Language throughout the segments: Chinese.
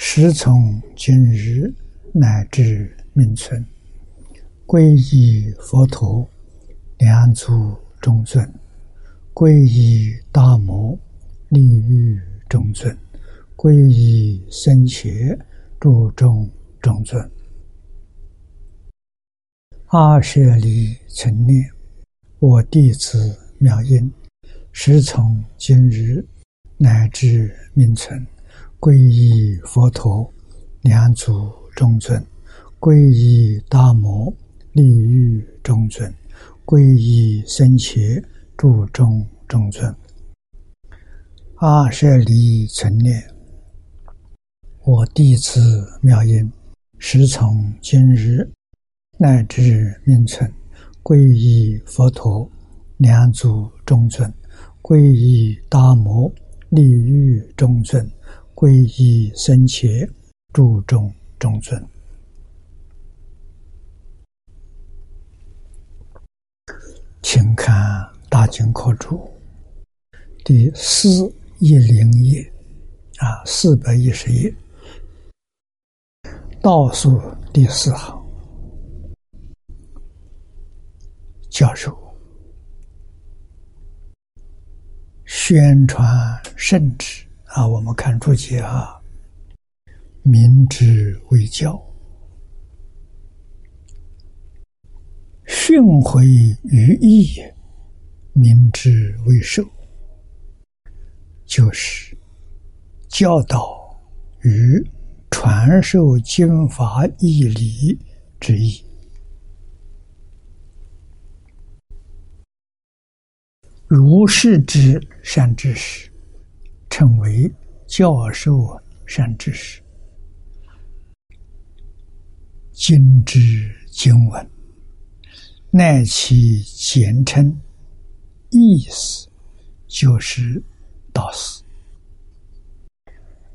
时从今日乃至命存，皈依佛陀，两足中尊；皈依大摩，利欲中尊；皈依僧伽，注中中尊。阿舍利成念，我弟子妙音，时从今日乃至命存。皈依佛陀，两足中尊；皈依大摩，利欲中尊；皈依僧伽，注中中尊。阿舍利成念，我弟子妙音，时从今日乃至命存，皈依佛陀，两足中尊；皈依大摩，利欲中尊。皈依僧伽，注重中尊。请看《大经科注》第四一零页，啊，四百一十页，倒数第四行，教授宣传圣旨。啊，我们看注解啊，明之为教，训诲于义，明之为授，就是教导与传授经法义理之意。如是之善知识。称为教授善知识，经之经文，乃其简称，意思就是导师。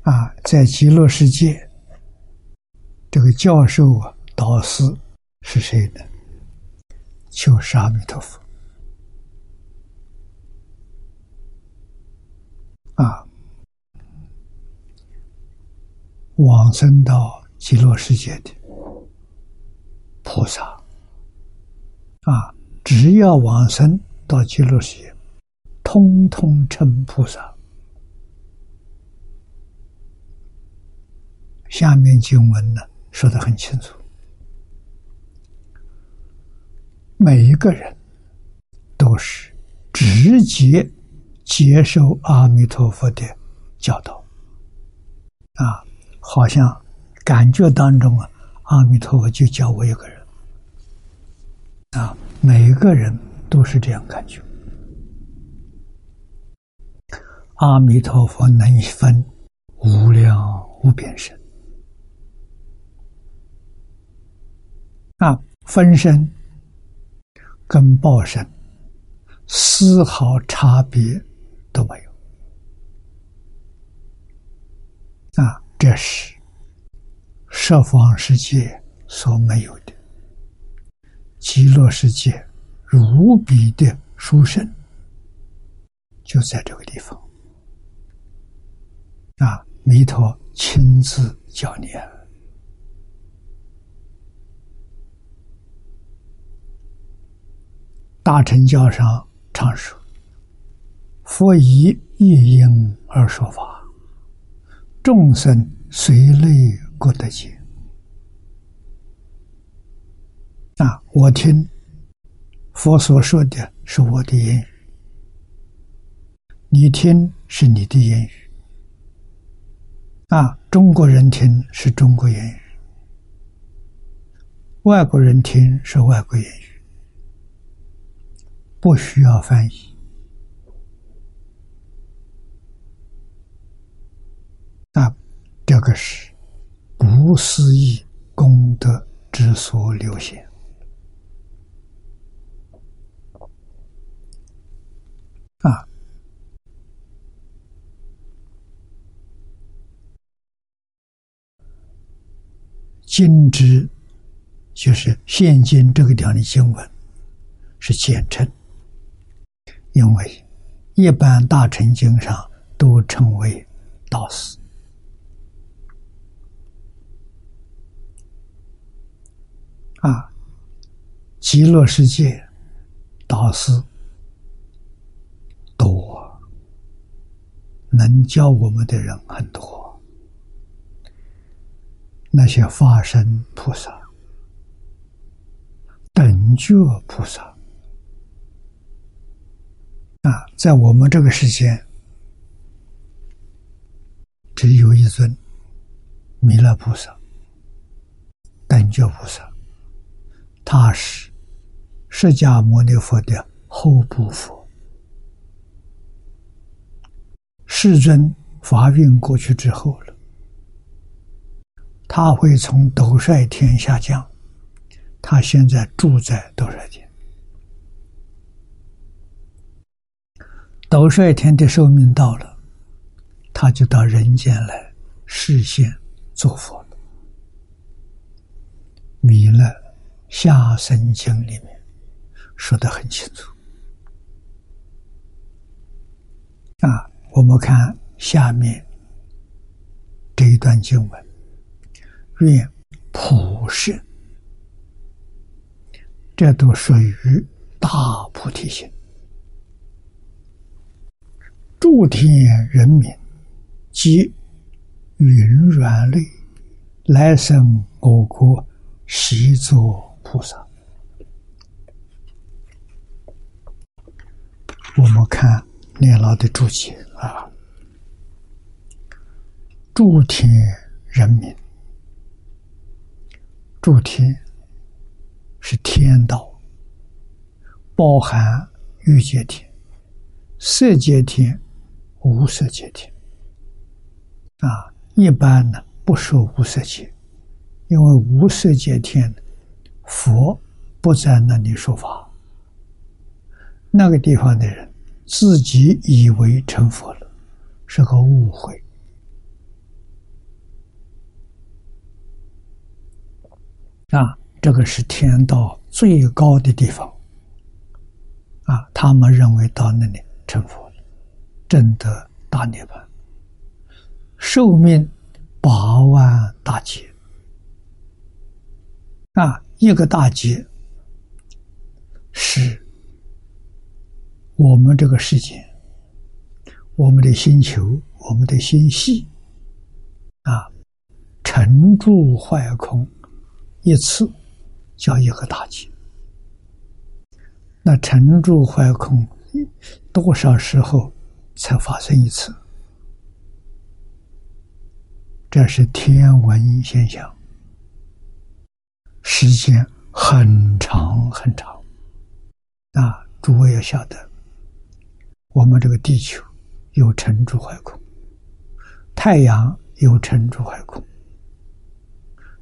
啊，在极乐世界，这个教授啊，导师是谁呢？就是阿弥陀佛。啊。往生到极乐世界的菩萨啊，只要往生到极乐世界，通通称菩萨。下面经文呢说的很清楚，每一个人都是直接接受阿弥陀佛的教导啊。好像感觉当中啊，阿弥陀佛就教我一个人啊，每个人都是这样感觉。阿弥陀佛能分无量无边身啊，分身跟报身丝毫差别都没有啊。这是十方世界所没有的，极乐世界无比的殊胜，就在这个地方。啊，弥陀亲自教你。大乘教上常说：“佛以一因而说法。”众生随类各得解啊！我听佛所说的是我的言语，你听是你的言语啊！中国人听是中国言语，外国人听是外国言语，不需要翻译。啊，这个是不思议功德之所流现。啊，今之就是现今这个地方的经文是简称，因为一般大乘经上都称为道士啊，极乐世界导师。多能教我们的人很多，那些法身菩萨、等觉菩萨啊，在我们这个世间，只有一尊弥勒菩萨、等觉菩萨，他是释迦牟尼佛的后部佛。世尊发运过去之后了，他会从斗率天下降。他现在住在斗率天，斗率天的寿命到了，他就到人间来示现做佛。弥勒下生经里面说的很清楚啊。我们看下面这一段经文：“愿普世，这都属于大菩提心。诸天人民及云软类，来生我国，习作菩萨。”我们看念老的注解。啊！诸天人民，诸天是天道，包含欲界天、色界天、无色界天。啊，一般呢不说无色界，因为无色界天佛不在那里说法，那个地方的人。自己以为成佛了，是个误会。啊，这个是天道最高的地方。啊，他们认为到那里成佛了，证得大涅槃，寿命八万大劫。啊，一个大劫是。我们这个世界，我们的星球，我们的星系，啊，沉住坏空一次叫一个大劫。那沉住坏空多少时候才发生一次？这是天文现象，时间很长很长。啊，诸位要晓得。我们这个地球有沉住坏空，太阳有沉住坏空，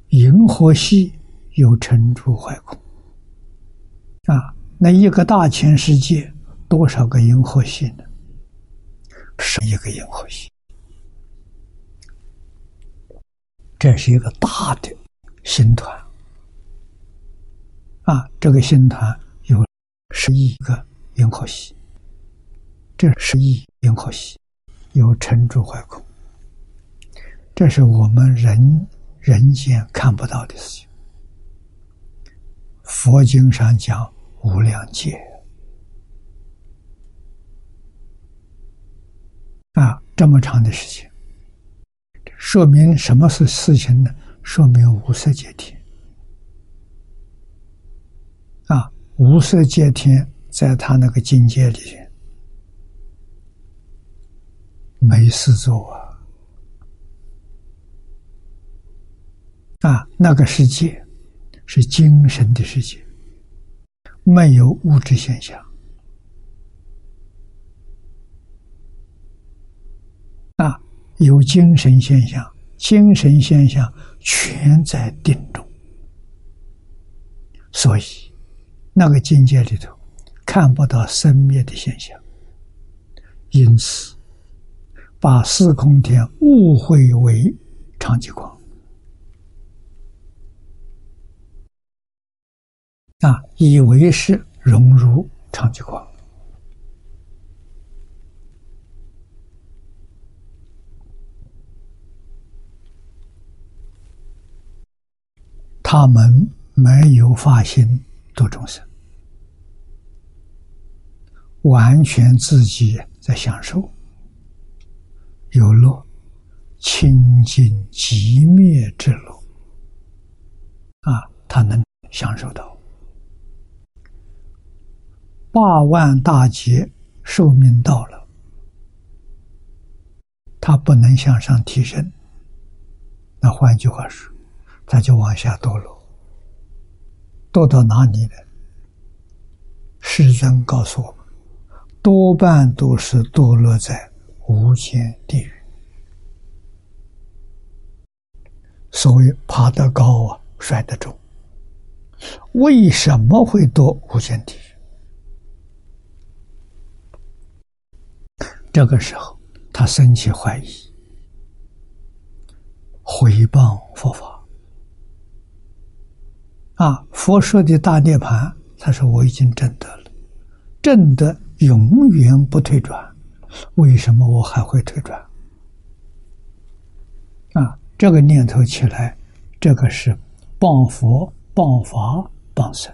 银河系有沉住坏空。啊，那一个大千世界多少个银河系呢？是一个银河系，这是一个大的星团。啊，这个星团有十亿个银河系。这十亿银河系，有沉住坏空，这是我们人人间看不到的事情。佛经上讲无量劫啊，这么长的时间，说明什么是事情呢？说明无色界天啊，无色界天在他那个境界里。没事做啊！啊，那个世界是精神的世界，没有物质现象。啊，有精神现象，精神现象全在定中，所以那个境界里头看不到生灭的现象，因此把四空天误会为长极光。啊，以为是融入长极光。他们没有发心。度众生，完全自己在享受有乐、清净极灭之乐啊！他能享受到八万大劫寿命到了，他不能向上提升。那换句话说。他就往下堕落，堕到哪里呢？世尊告诉我们，多半都是堕落在无间地狱。所谓爬得高啊，摔得重。为什么会堕无间地狱？这个时候，他生起怀疑，回谤佛法。啊！佛说的大涅盘，他说我已经证得了，证得永远不退转，为什么我还会退转？啊！这个念头起来，这个是谤佛、谤法、谤僧，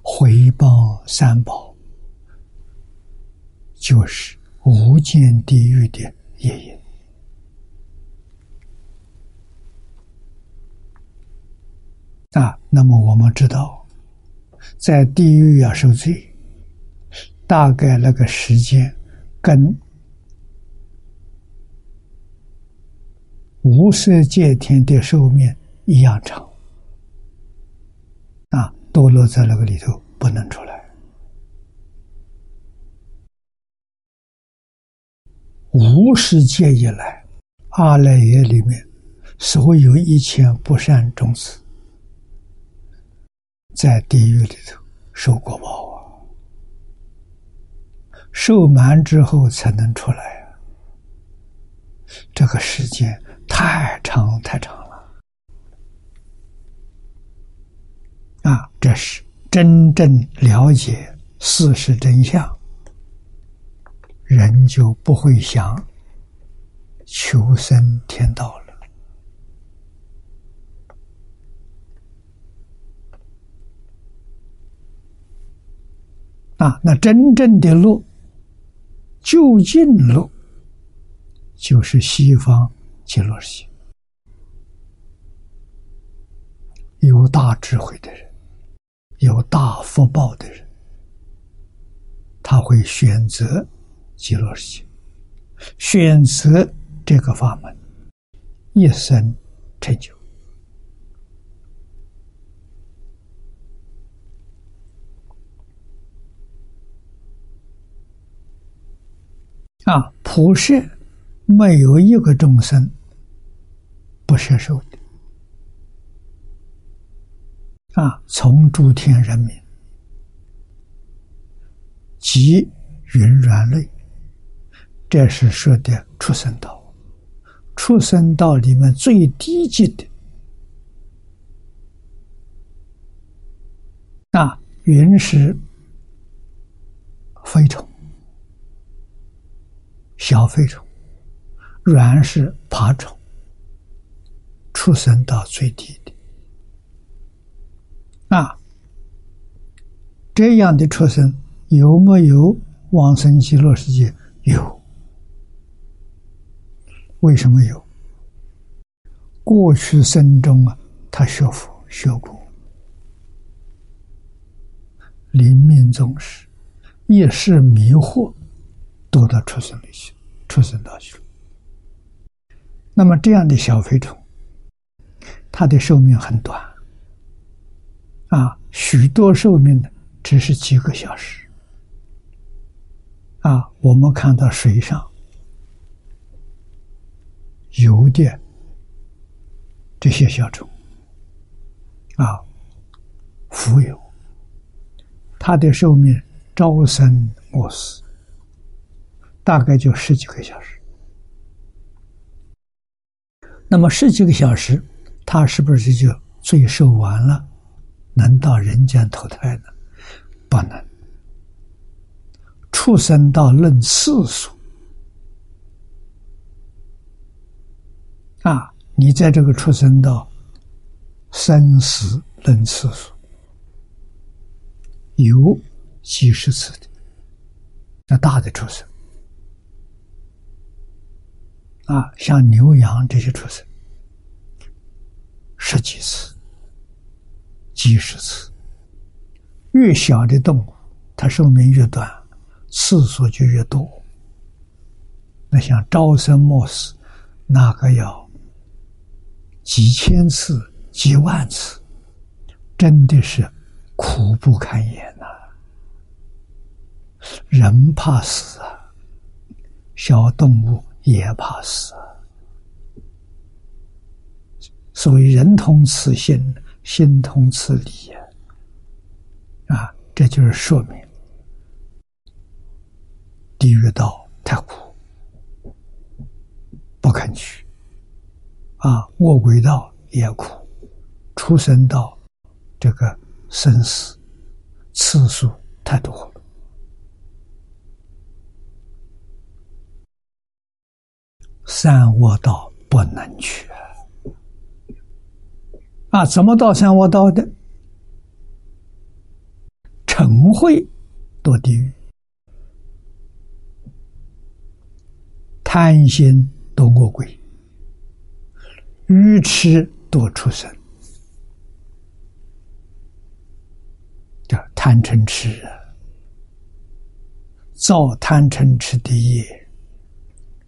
回谤三宝，就是无间地狱的业因。啊，那么我们知道，在地狱要受罪，大概那个时间跟无色界天的寿命一样长。啊，堕落在那个里头不能出来。无世界以来，阿赖耶里面所有一切不善种子。在地狱里头受过报啊，受满之后才能出来啊。这个时间太长太长了啊！这是真正了解事实真相，人就不会想求生天道了。啊，那真正的路，就近路，就是西方极乐世界。有大智慧的人，有大福报的人，他会选择极乐世界，选择这个法门，一生成就。啊，普世没有一个众生不摄受的。啊，从诸天人民及云软类，这是说的畜生道。畜生道里面最低级的啊，云是飞虫。小飞虫，原是爬虫，出生到最低的啊，这样的出生有没有往生极乐世界？有，为什么有？过去生中啊，他学佛学过，临命终时，一时迷惑。堕到畜生里去，畜生道去了。那么这样的小飞虫，它的寿命很短，啊，许多寿命呢只是几个小时。啊，我们看到水上有的这些小虫啊，浮游，它的寿命朝生暮死，大概就十几个小时。那么十几个小时，他是不是就罪受完了，能到人间投胎呢？不能。畜生道论次数啊，你在这个畜生道生死论次数，有几十次的，那大的畜生啊，像牛羊这些畜生，十几次、几十次，越小的动物，它寿命越短。次数就越多，那像朝生暮死，那个要几千次、几万次，真的是苦不堪言呐！人怕死啊，小动物也怕死。所以人同此心，心同此理呀！啊，这就是说明。地狱道太苦，不肯去；啊，卧轨道也苦，畜生道这个生死次数太多了。三卧道不能去啊！怎么到三卧道的？晨会堕地狱。贪心多恶鬼，愚痴多畜生，叫贪嗔痴啊！造贪嗔痴的业，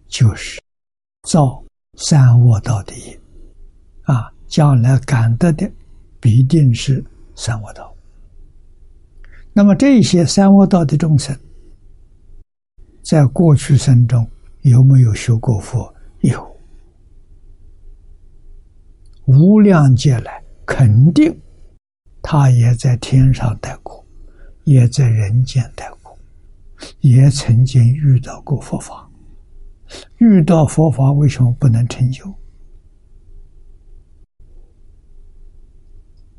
就是造三恶道的业啊！将来感得的必定是三恶道。那么这些三恶道的众生，在过去生中。有没有学过佛？有，无量劫来肯定，他也在天上待过，也在人间待过，也曾经遇到过佛法。遇到佛法，为什么不能成就？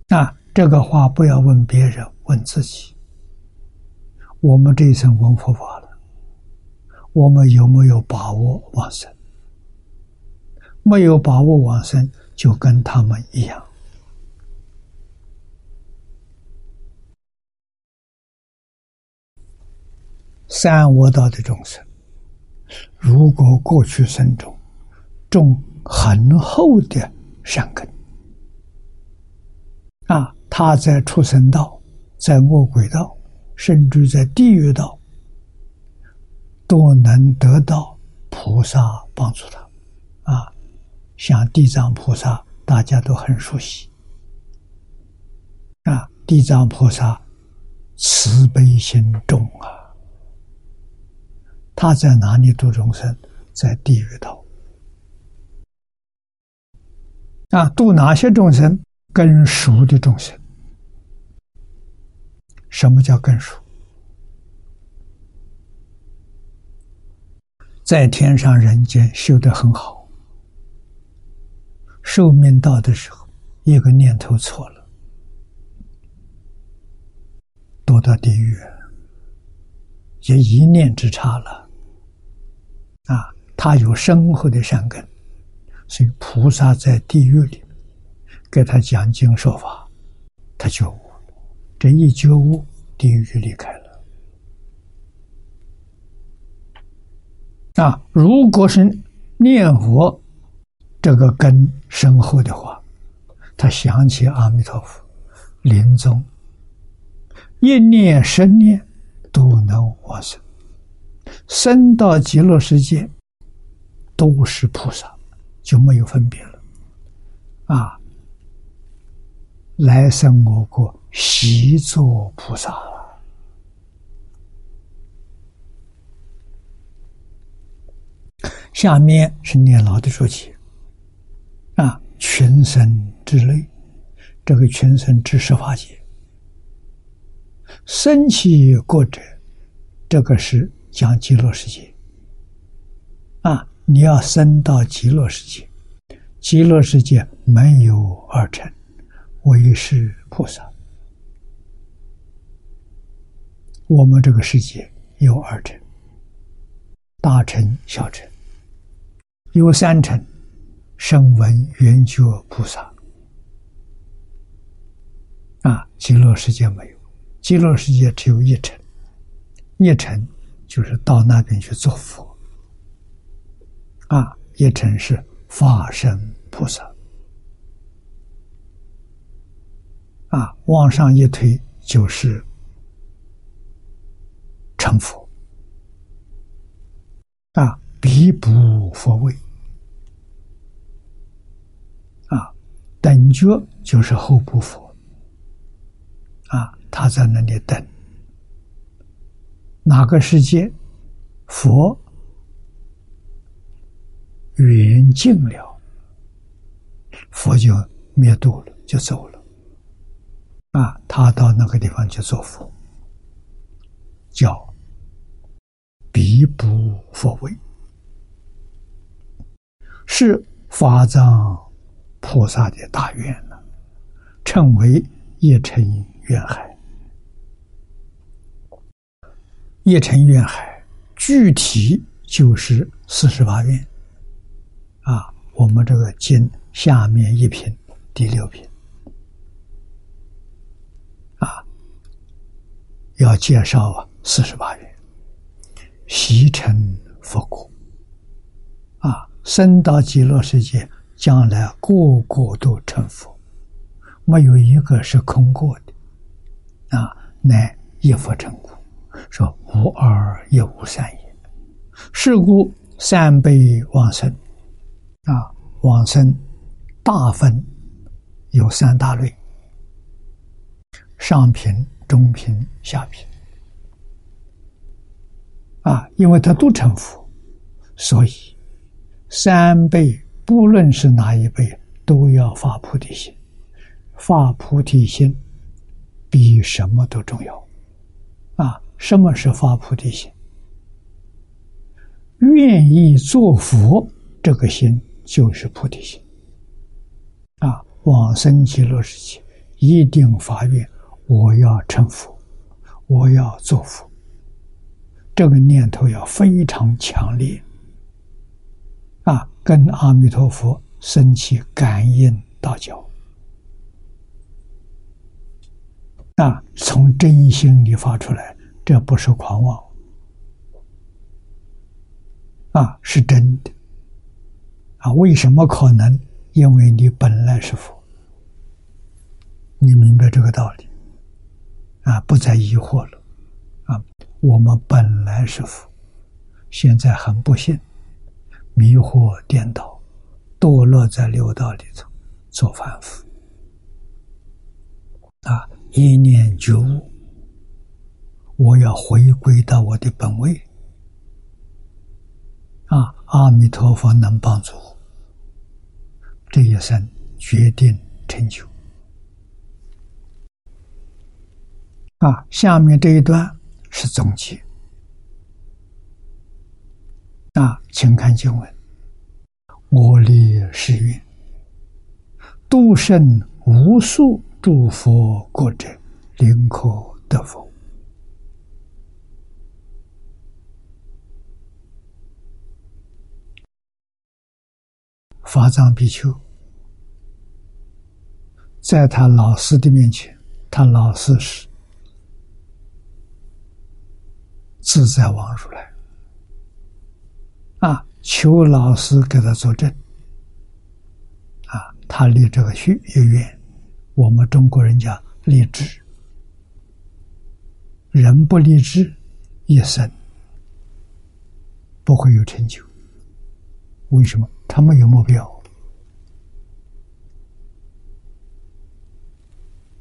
啊，这个话不要问别人，问自己。我们这一生闻佛法了。我们有没有把握往生？没有把握往生，就跟他们一样。三恶道的众生，如果过去生中种很厚的善根，啊，他在畜生道，在恶鬼道，甚至在地狱道。都能得到菩萨帮助他，啊，像地藏菩萨，大家都很熟悉，啊，地藏菩萨慈悲心重啊，他在哪里度众生？在地狱道，啊，度哪些众生？更熟的众生。什么叫更熟？在天上人间修得很好，寿命到的时候，一个念头错了，堕到地狱，也一念之差了。啊，他有深厚的善根，所以菩萨在地狱里给他讲经说法，他觉悟，这一觉悟，地狱就离开了。啊，如果是念佛这个根深厚的话，他想起阿弥陀佛，临终一念十念都能往生，生到极乐世界都是菩萨，就没有分别了。啊，来生我国习作菩萨。下面是念老的说起，啊群生之类，这个群生之十法界，生起过者，这个是讲极乐世界。啊，你要升到极乐世界，极乐世界没有二乘，唯是菩萨。我们这个世界有二乘，大乘、小乘，有三乘。声闻缘觉菩萨啊，极乐世界没有，极乐世界只有一层，一层就是到那边去做佛。啊，也称是法身菩萨。啊，往上一推就是成佛。啊，彼不佛位。等觉就是后部佛，啊，他在那里等，哪个世界佛缘尽了，佛就灭度了，就走了，啊，他到那个地方去做佛，叫比不佛位，是法藏。菩萨的大愿呢，称为一尘愿海。一尘愿海具体就是四十八愿啊。我们这个经下面一品第六品啊，要介绍啊四十八愿，习成佛果啊，升到极乐世界。将来个个都成佛，没有一个是空过的，啊，乃一佛成佛，说无二也无三也。是故三辈往生，啊，往生大分有三大类：上品、中品、下品。啊，因为他都成佛，所以三辈。不论是哪一辈，都要发菩提心。发菩提心比什么都重要。啊，什么是发菩提心？愿意做佛，这个心就是菩提心。啊，往生极乐世界，一定发愿，我要成佛，我要做佛。这个念头要非常强烈。啊，跟阿弥陀佛升起感应道交，啊，从真心里发出来，这不是狂妄，啊，是真的，啊，为什么可能？因为你本来是佛，你明白这个道理，啊，不再疑惑了，啊，我们本来是佛，现在很不幸。迷惑颠倒，堕落在六道里头，做凡夫啊！一念觉悟，我要回归到我的本位啊！阿弥陀佛能帮助我，这一生决定成就啊！下面这一段是总结。啊，请看经文：我立誓愿，度生无数诸佛国者，临可得佛。法藏比丘在他老师的面前，他老师是自在王如来。啊，求老师给他作证。啊，他立这个许愿，我们中国人讲立志，人不立志，一生不会有成就。为什么？他没有目标。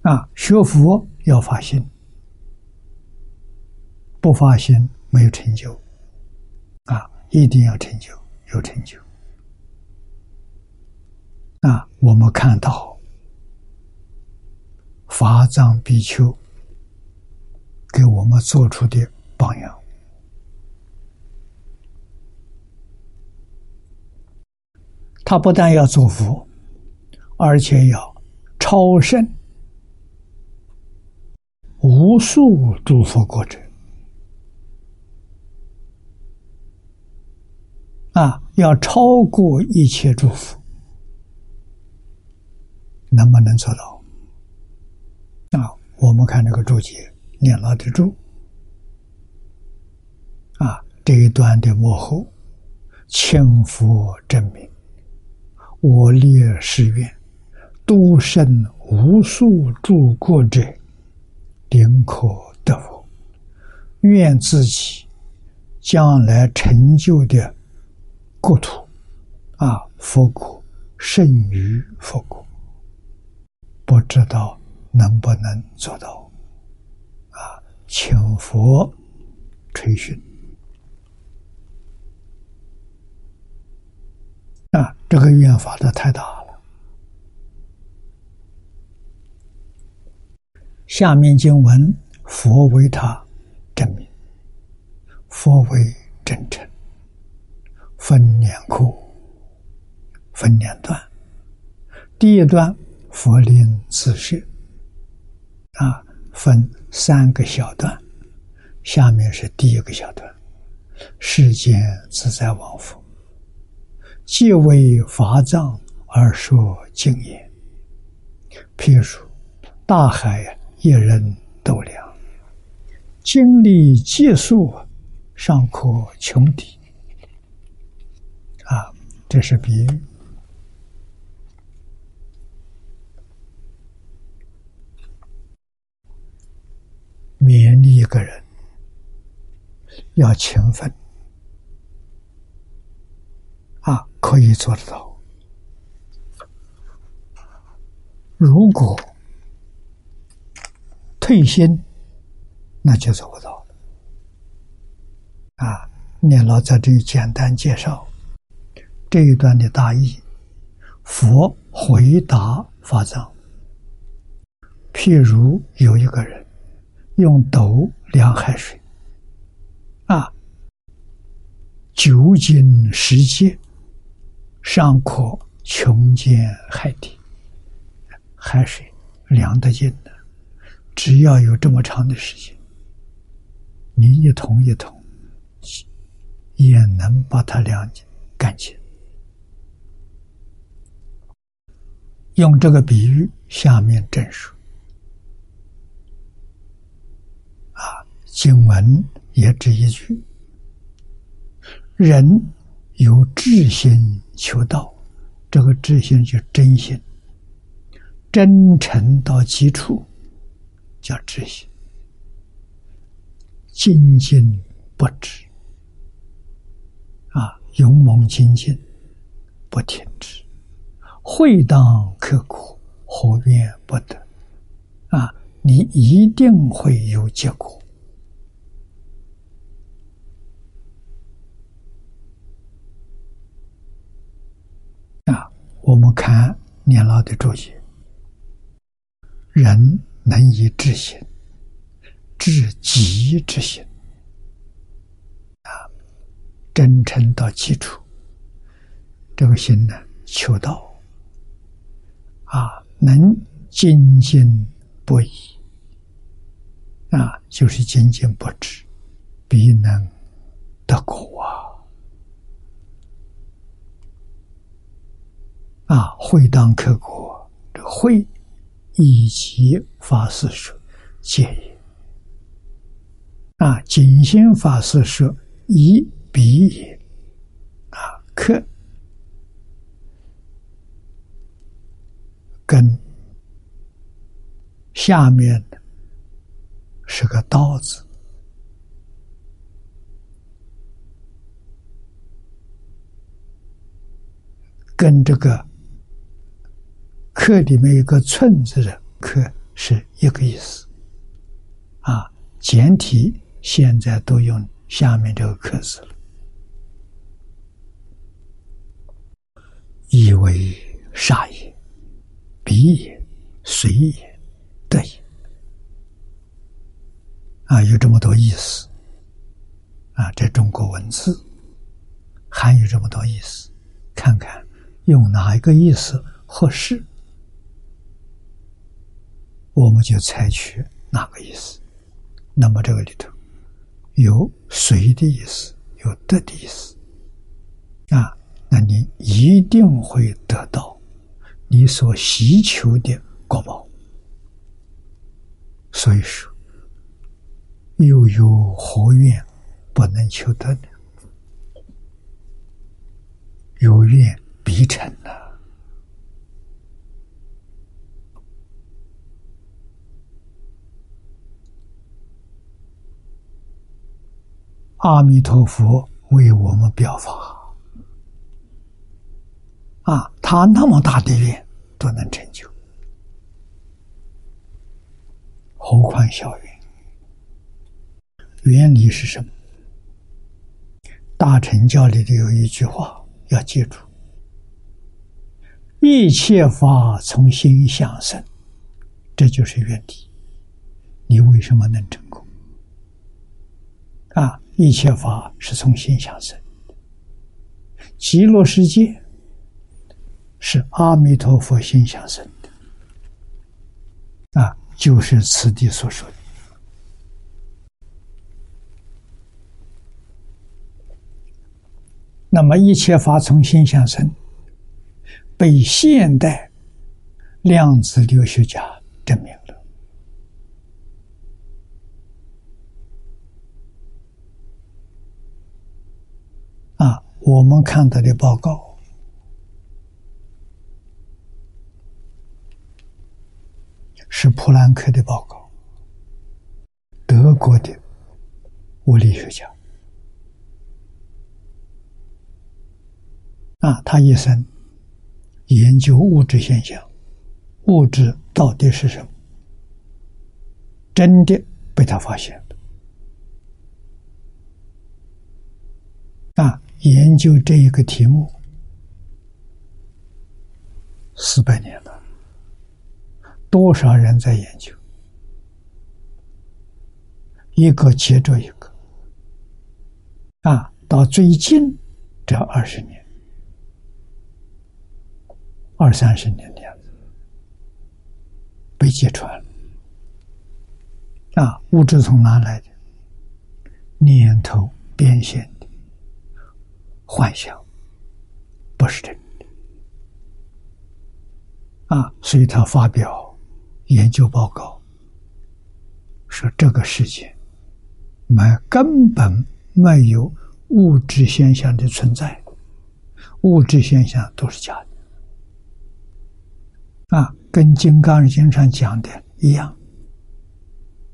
啊，学佛要发心，不发心没有成就啊。一定要成就，有成就啊，我们看到法藏比丘给我们做出的榜样，他不但要做佛，而且要超胜无数诸佛国者。啊，要超过一切诸佛，能不能做到？啊，我们看这个注解，念老的注，啊，这一段的幕后，千佛证明，我列誓愿，度生无数诸国者，宁可得佛，愿自己将来成就的。国土啊，佛国胜于佛国，不知道能不能做到啊？请佛垂询啊！这个愿发的太大了。下面经文，佛为他证明，佛为真诚。分两课，分两段。第一段佛令自是啊，分三个小段。下面是第一个小段：世间自在王佛，既为法藏而说经也。譬如大海一人斗量，经历计数，尚可穷敌。啊，这是比喻，勉励一个人要勤奋啊，可以做得到。如果退心，那就做不到啊，念老在这里简单介绍。这一段的大意，佛回答法藏：譬如有一个人用斗量海水，啊，九斤十斤，尚可穷见海底。海水凉得尽的，只要有这么长的时间，你一桶一桶，也能把它量干净。用这个比喻，下面正说啊，经文也只一句：人有志心求道，这个志心就真心，真诚到极处叫志心，精进不止啊，勇猛精进不停止。会当刻苦，何怨不得？啊，你一定会有结果。啊，我们看年老的注解：人能以至心，至极之心，啊，真诚到基础，这个心呢，求道。啊，能精进不已，啊，就是精进不止，必能得果啊！啊，会当克国，这会以及法师说戒也。啊，谨心法师说以彼也。啊，克。跟下面是个刀字，跟这个课里面有个寸字的课是一个意思，啊，简体现在都用下面这个刻字了，以为。杀也，彼也，随也，得也。啊，有这么多意思。啊，这中国文字含有这么多意思，看看用哪一个意思合适，我们就采取哪个意思。那么这个里头有随的意思，有得的意思。啊，那你一定会得到你所希求的果报。所以说，又有何愿？不能求得呢，有愿必成呐！阿弥陀佛为我们表法啊，他那么大的愿都能成就，何况小愿？原理是什么？大乘教里的有一句话要记住：一切法从心想生，这就是原理。你为什么能成功？啊，一切法是从心想生。极乐世界是阿弥陀佛心想生的，啊，就是此地所说的。那么一切法从心想生，被现代量子力学家证明了。啊，我们看到的报告是普兰克的报告，德国的物理学家。啊，他一生研究物质现象，物质到底是什么？真的被他发现了。啊，研究这一个题目四百年了，多少人在研究？一个接着一个，啊，到最近这二十年。二三十年的样子，被揭穿了。啊，物质从哪来的？念头变现幻想，不是真的。啊，所以他发表研究报告，说这个世界没根本没有物质现象的存在，物质现象都是假的。啊，跟《金刚经》上讲的一样。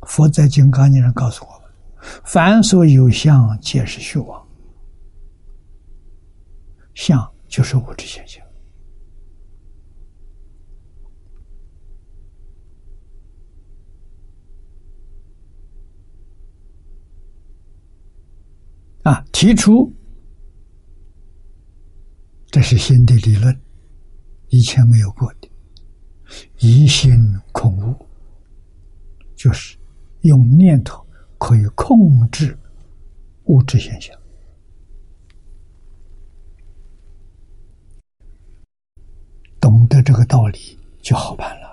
佛在《金刚经》上告诉我们：“凡所有相，皆是虚妄。相就是物质现象。”啊，提出这是新的理论，以前没有过的。疑心空无，就是用念头可以控制物质现象。懂得这个道理就好办了。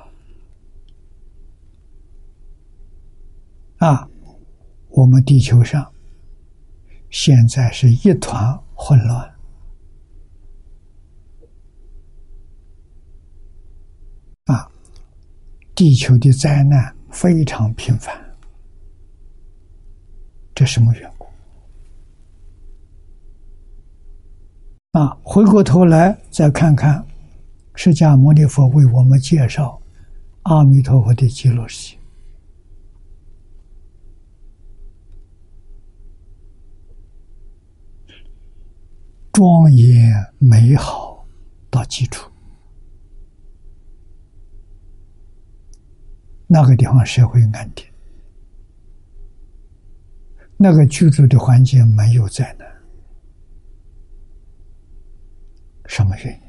啊，我们地球上现在是一团混乱啊。地球的灾难非常频繁，这什么缘故？啊，回过头来再看看，释迦牟尼佛为我们介绍阿弥陀佛的极乐世界，庄严美好到基础。那个地方社会安定，那个居住的环境没有灾难，什么原因？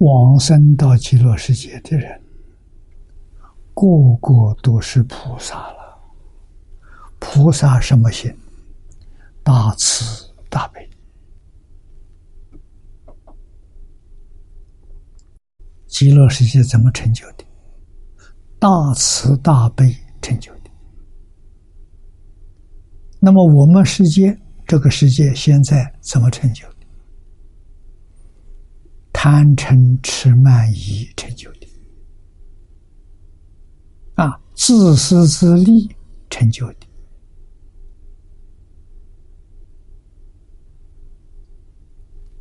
往生到极乐世界的人，个个都是菩萨了。菩萨什么心？大慈大悲。极乐世界怎么成就的？大慈大悲成就的。那么我们世界这个世界现在怎么成就的？贪嗔痴慢疑成就的。啊，自私自利成就的。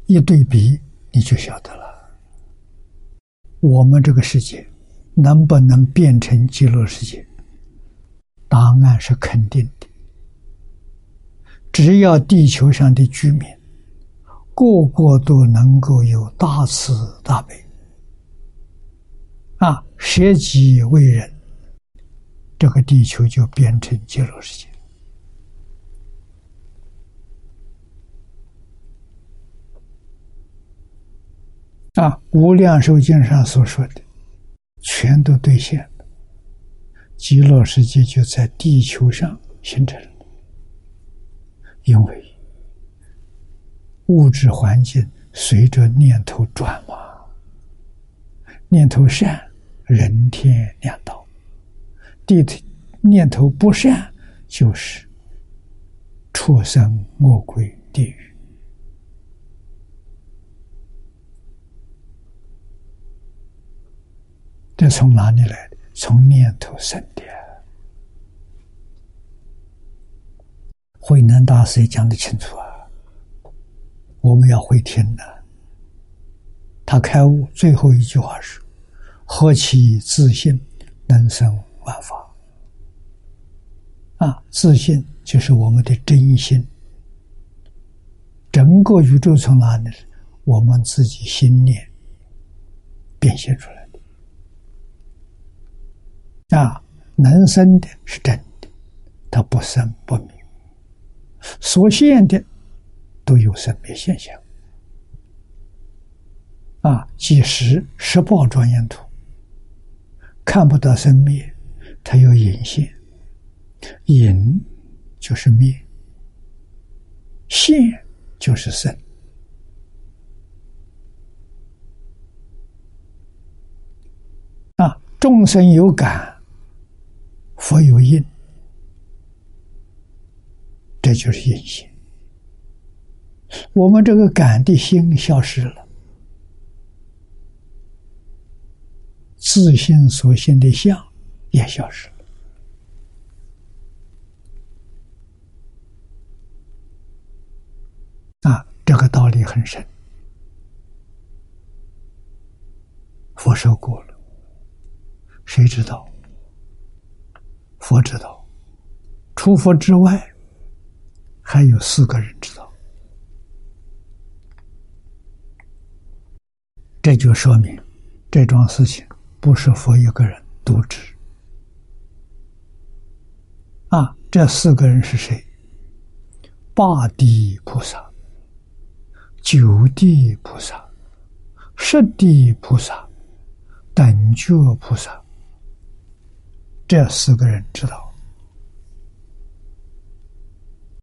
一对比，你就晓得了。我们这个世界能不能变成极乐世界？答案是肯定的。只要地球上的居民个个都能够有大慈大悲，啊，舍己为人，这个地球就变成极乐世界。啊，《无量寿经》上所说的，全都兑现了。极乐世界就在地球上形成，因为物质环境随着念头转嘛，念头善，人天两道；地念头不善，就是畜生、恶鬼、地狱。这从哪里来的？从念头生的。慧能大师也讲得清楚啊，我们要会听的。他开悟最后一句话是：“何其自信，能生万法。”啊，自信就是我们的真心。整个宇宙从哪里？我们自己心念变现出来的。啊，能生的是真的，它不生不灭；所现的都有生灭现象。啊，即使十报庄严图看不到生灭，它有隐现，隐就是灭，现就是生。啊，众生有感。佛有应，这就是印心。我们这个感的心消失了，自信所现的相也消失了。啊，这个道理很深，佛说过了，谁知道？佛知道，除佛之外，还有四个人知道。这就说明，这桩事情不是佛一个人独知。啊，这四个人是谁？八地菩萨、九地菩萨、十地菩萨、等觉菩萨。这四个人知道，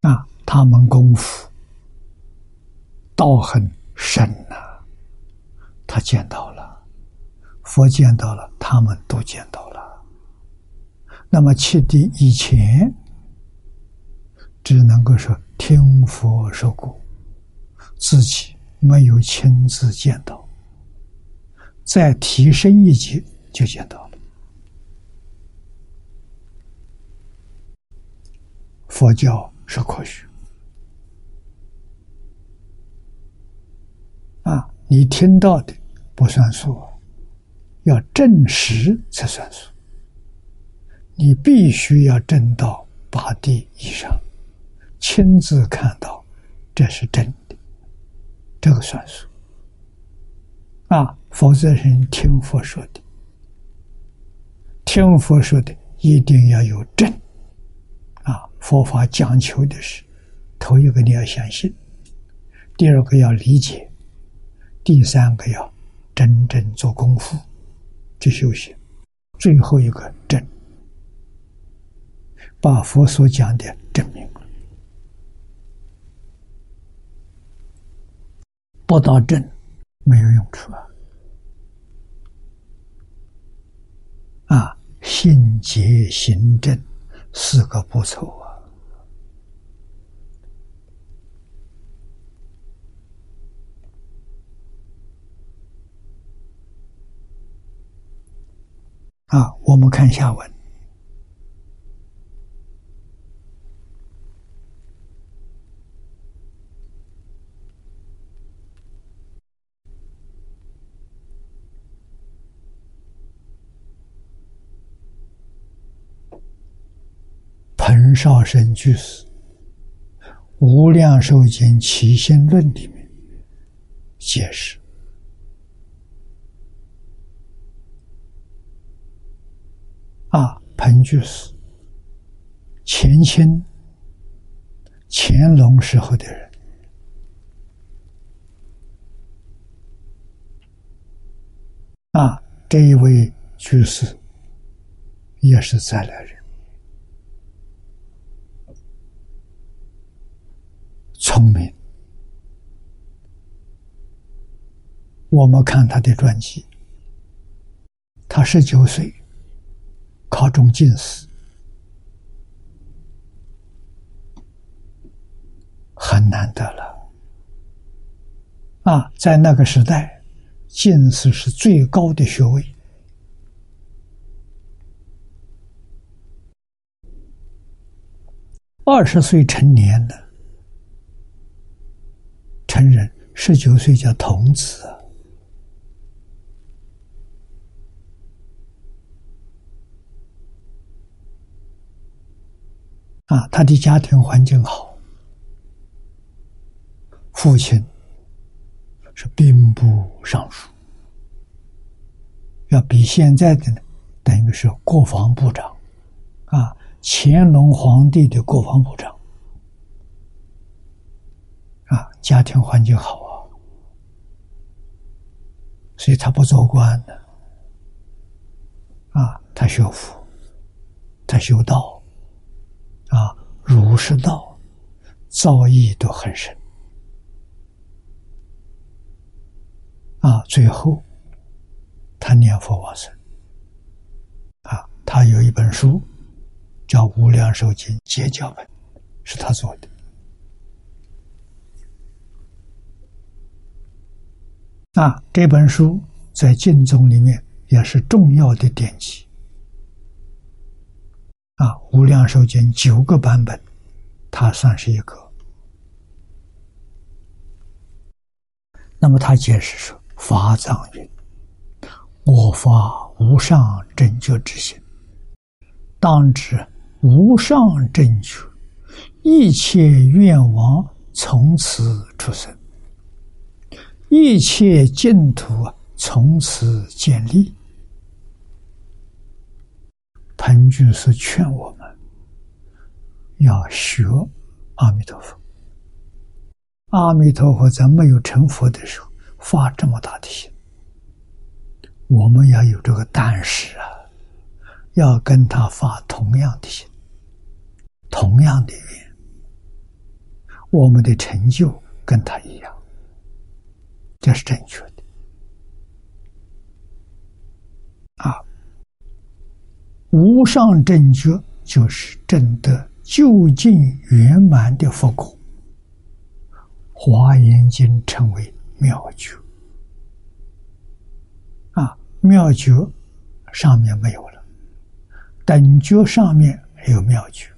啊，他们功夫道很深呐。他见到了，佛见到了，他们都见到了。那么七地以前只能够说听佛说过，自己没有亲自见到，再提升一级就见到了。佛教是科学啊！你听到的不算数，要证实才算数。你必须要证到八地以上，亲自看到这是真的，这个算数啊！否则是听佛说的，听佛说的一定要有证啊。佛法讲求的是，头一个你要相信，第二个要理解，第三个要真正做功夫去修行。最后一个正，把佛所讲的证明了。不到正，没有用处啊！啊，信解行正四个不错啊！啊，我们看下文。彭绍生居士《无量寿经起心论》里面解释。啊，彭居士，前清乾隆时候的人，啊，这一位居士也是再来人，聪明。我们看他的传记，他十九岁。考中进士很难得了啊！在那个时代，进士是最高的学位。二十岁成年了，成人；十九岁叫童子。啊，他的家庭环境好，父亲是兵部尚书，要比现在的呢，等于是国防部长，啊，乾隆皇帝的国防部长，啊，家庭环境好啊，所以他不做官的，啊，他学佛，他修道。啊，儒释道造诣都很深啊。最后，他念佛往生啊。他有一本书叫《无量寿经结教本》，是他做的啊。这本书在经宗里面也是重要的典籍。啊，《无量寿经》九个版本，它算是一个。那么他解释说：“法藏云，我发无上正觉之心，当知无上正觉，一切愿望从此出生，一切净土从此建立。”彭居士劝我们要学阿弥陀佛。阿弥陀佛在没有成佛的时候发这么大的心，我们要有这个胆识啊，要跟他发同样的心，同样的愿，我们的成就跟他一样，这是正确的。啊无上正觉就是证得究竟圆满的佛果，《华严经》称为妙觉。啊，妙觉上面没有了，等觉上面还有妙觉，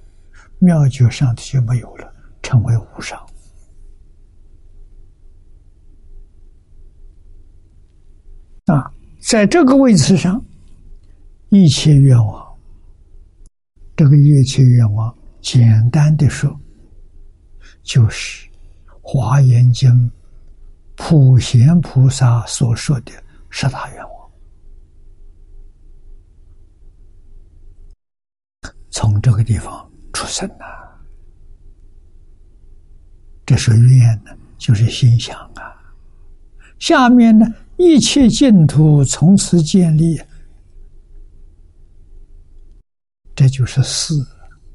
妙觉上的就没有了，称为无上。啊，在这个位置上，一切愿望。这个一切愿望，简单的说，就是《华严经》普贤菩萨所说的十大愿望。从这个地方出生的，这是愿呢，就是心想啊。下面呢，一切净土从此建立，这就是事，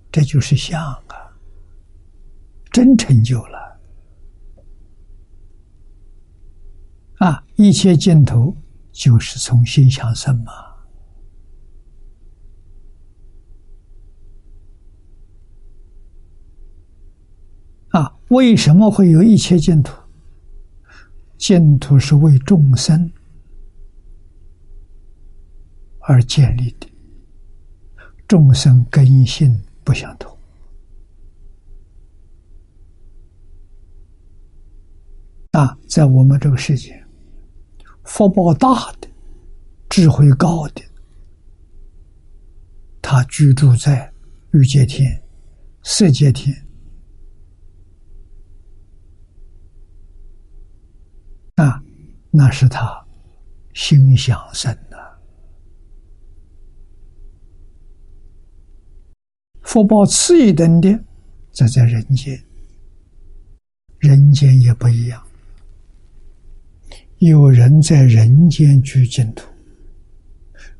这就是相啊！真成就了啊！一切净土就是从心想生嘛啊！为什么会有一切净土？净土是为众生而建立的，众生根性不相同啊，在我们这个世界，福报大的、智慧高的，他居住在欲界天、色界天。啊，那是他心想生的福报次一等的，则在人间。人间也不一样，有人在人间居净土，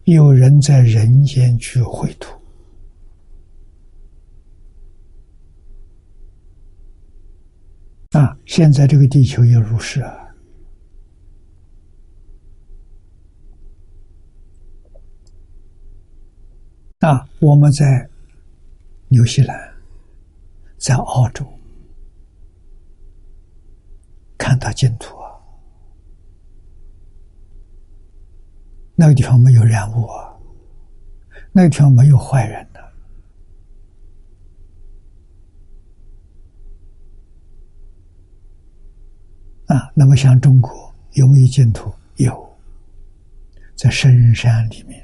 有人在人间居秽土。啊，现在这个地球也如是啊。啊，我们在纽西兰，在澳洲看到净土啊，那个地方没有染物啊，那个地方没有坏人的啊。那么，像中国有没有净土？有，在深山里面。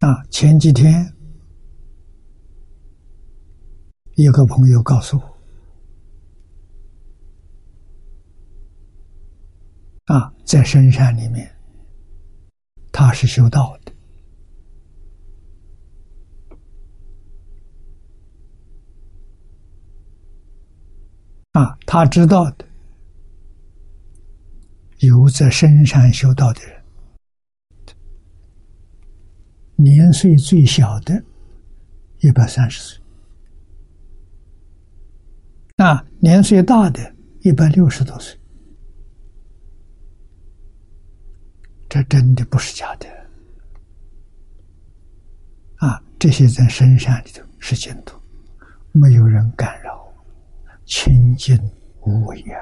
啊，前几天有个朋友告诉我，啊，在深山里面，他是修道的，啊，他知道的有在深山修道的人。年岁最小的，一百三十岁；啊，年岁大的，一百六十多岁。这真的不是假的。啊，这些在深山里头是净土，没有人干扰，清净无为啊。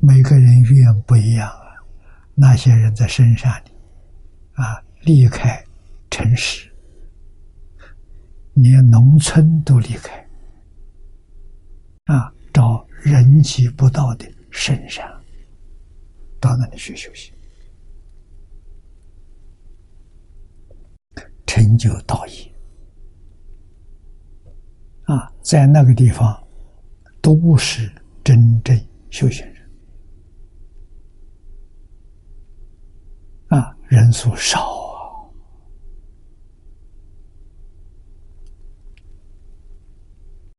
每个人愿不一样。那些人在深山里，啊，离开城市，连农村都离开，啊，找人迹不到的深山，到那里去修行，成就道义，啊，在那个地方，都是真正修行。啊，人数少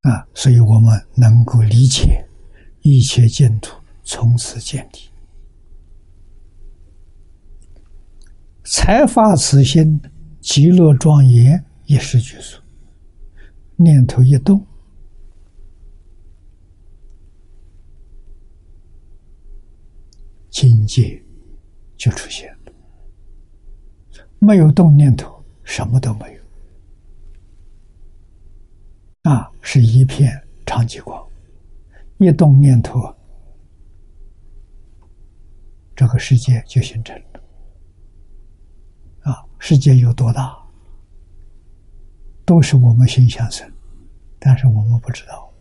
啊，啊，所以我们能够理解一切净土从此建立。才发此心，极乐庄严一时具足，念头一动，境界就出现。没有动念头，什么都没有，啊，是一片长极光。一动念头，这个世界就形成了。啊，世界有多大，都是我们心想生，但是我们不知道，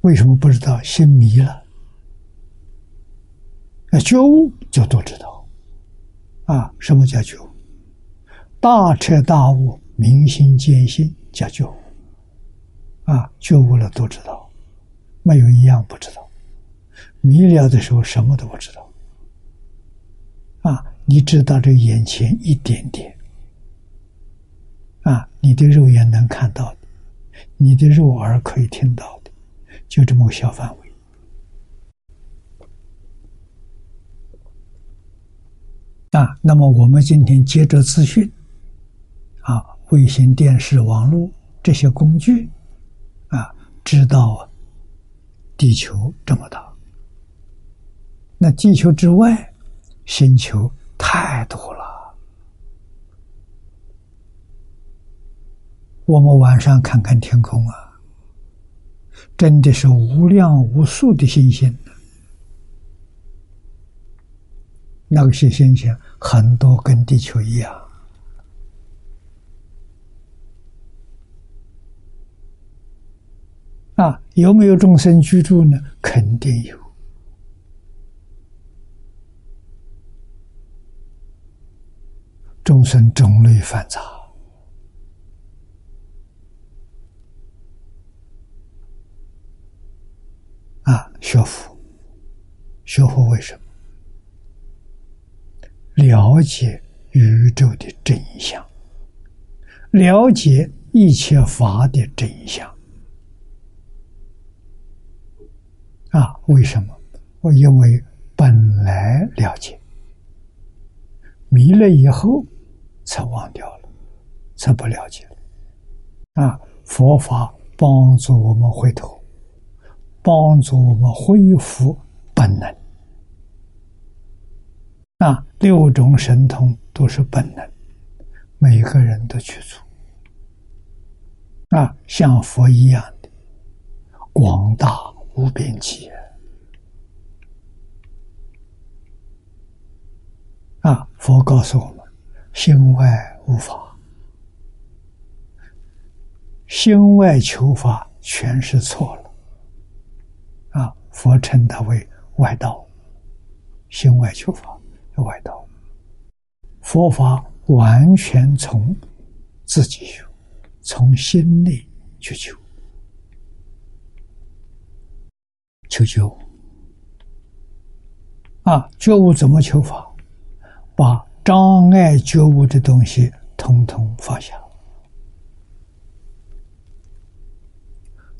为什么不知道？心迷了，那觉悟就都知道。啊，什么叫觉悟？大彻大悟、明心见性叫觉悟。啊，觉悟了都知道，没有一样不知道。迷了的时候什么都不知道。啊，你知道这眼前一点点，啊你的肉眼能看到的，你的肉耳可以听到的，就这么个小范围。啊，那么我们今天接着资讯，啊，卫星、电视、网络这些工具，啊，知道地球这么大，那地球之外星球太多了。我们晚上看看天空啊，真的是无量无数的星星。那些星星很多跟地球一样啊，有没有众生居住呢？肯定有众生种类繁杂啊，学佛，学佛为什么？了解宇宙的真相，了解一切法的真相。啊，为什么？我因为本来了解，迷了以后才忘掉了，才不了解了。啊，佛法帮助我们回头，帮助我们恢复本能。啊，六种神通都是本能，每个人都去做。啊，像佛一样的广大无边际。啊，佛告诉我们：心外无法，心外求法全是错了。啊，佛称它为外道，心外求法。外道，佛法完全从自己修，从心内去求，求救。啊，觉悟怎么求法？把障碍觉悟的东西统统放下，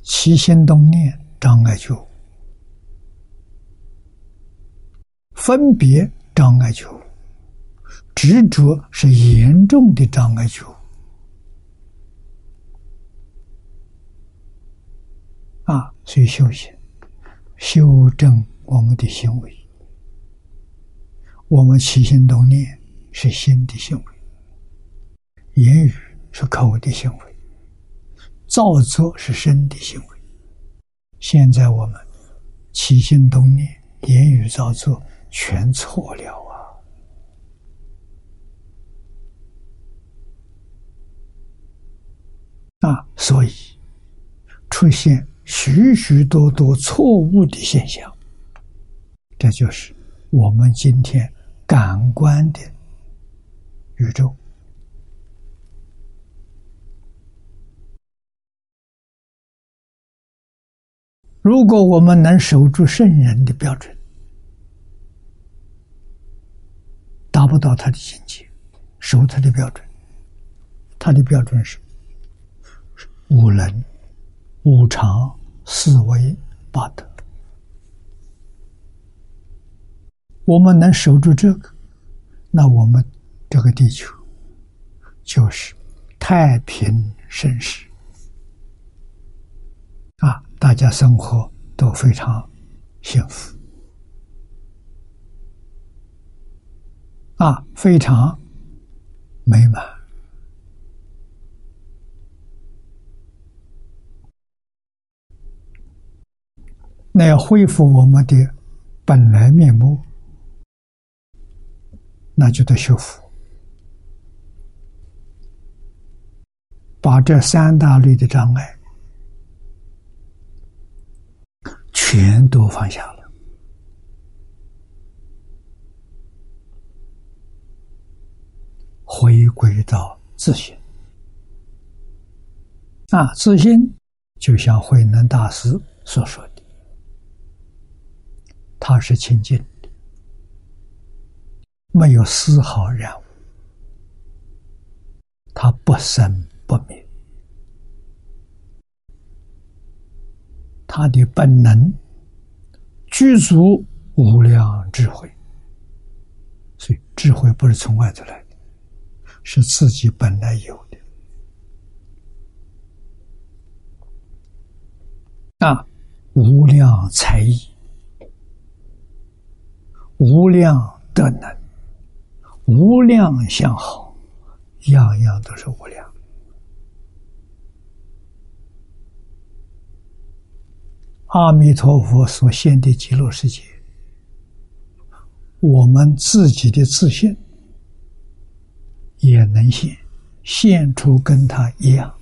起心动念障碍觉悟，分别。障碍觉悟，执着是严重的障碍觉悟啊！所以修行，修正我们的行为。我们起心动念是心的行为，言语是口的行为，造作是身的行为。现在我们起心动念、言语造作。全错了啊！啊，所以出现许许多多错误的现象，这就是我们今天感官的宇宙。如果我们能守住圣人的标准。达不到他的境界，守他的标准。他的标准是五能、五常、四维、八德。我们能守住这个，那我们这个地球就是太平盛世啊！大家生活都非常幸福。啊，非常美满。那要恢复我们的本来面目，那就得修复，把这三大类的障碍全都放下了。回归到自信。啊，自信就像慧能大师所说的，他是清净的，没有丝毫染污，他不生不灭，他的本能具足无量智慧，所以智慧不是从外头来，是自己本来有的。啊，无量才艺，无量德能，无量相好，样样都是无量。阿弥陀佛所现的极乐世界，我们自己的自信也能现，现出跟他一样。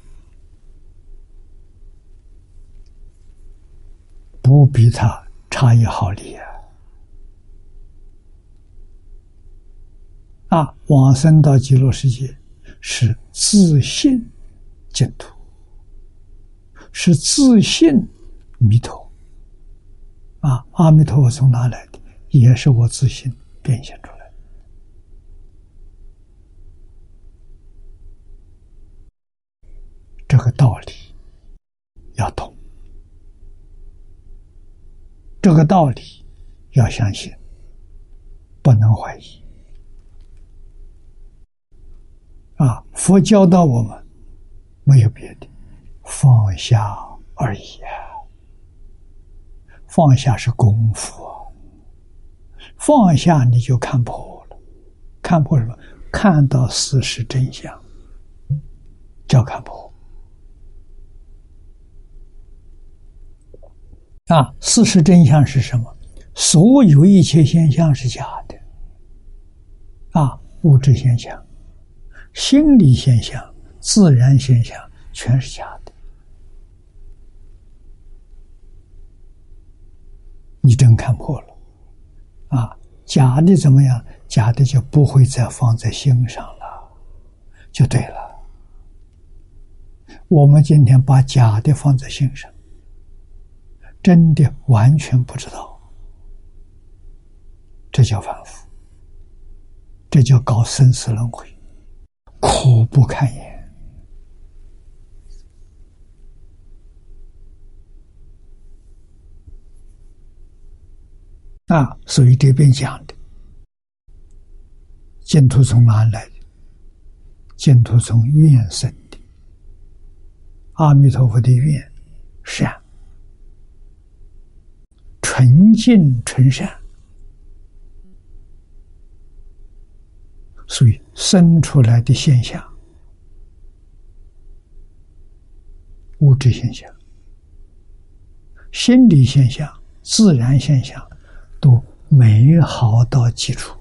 不比他差一毫厘啊！啊，往生到极乐世界是自信净土，是自信弥陀。啊，阿弥陀佛从哪来的？也是我自信变现出来。这个道理要懂。这个道理要相信，不能怀疑。啊，佛教导我们没有别的，放下而已。放下是功夫，放下你就看破了，看破什么？看到事实真相，叫看破。啊，事实真相是什么？所有一切现象是假的。啊，物质现象、心理现象、自然现象，全是假的。你真看破了，啊，假的怎么样？假的就不会再放在心上了，就对了。我们今天把假的放在心上。真的完全不知道，这叫反复，这叫搞生死轮回，苦不堪言啊！所以这边讲的净土从哪来的？净土从愿生的，阿弥陀佛的愿善。纯净纯善，所以生出来的现象，物质现象、心理现象、自然现象，都美好到极处，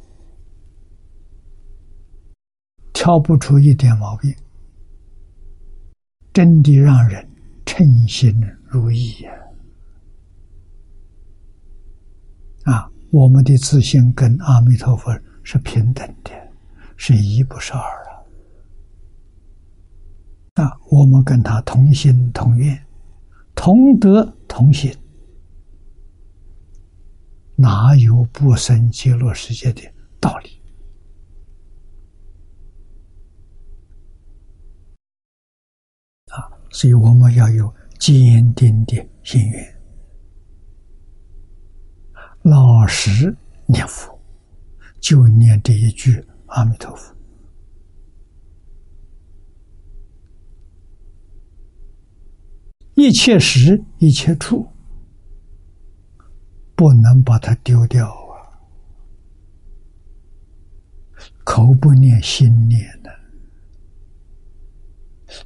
挑不出一点毛病，真的让人称心如意呀。啊我们的自信跟阿弥陀佛是平等的，是一不是二了。啊，我们跟他同心同愿，同德同心，哪有不生极乐世界的道理？啊，所以我们要有坚定的心愿。老实念佛，就念这一句阿弥陀佛。一切时，一切处，不能把它丢掉啊！口不念，心念的，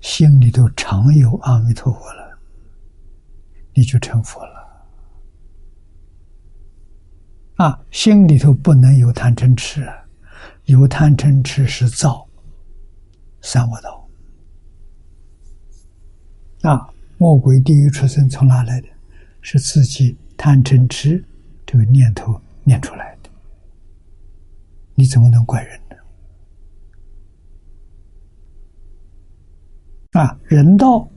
心里头常有阿弥陀佛了，你就成佛了。啊，心里头不能有贪嗔痴，有贪嗔痴是造三恶道。啊，魔鬼地狱出生从哪来的？是自己贪嗔痴这个念头念出来的。你怎么能怪人呢？啊，人道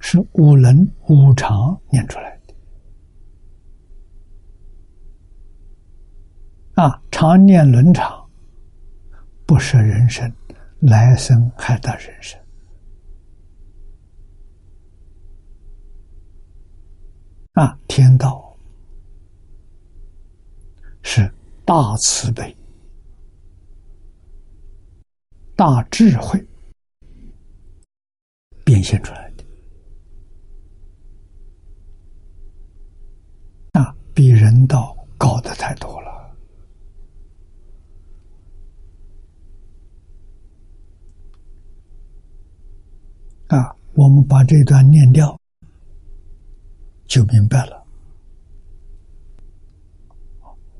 是五能五常念出来的。啊，常念伦常，不舍人生，来生还得人生。啊，天道是大慈悲、大智慧变现出来的，啊，比人道高的太多了。啊，我们把这段念掉。就明白了。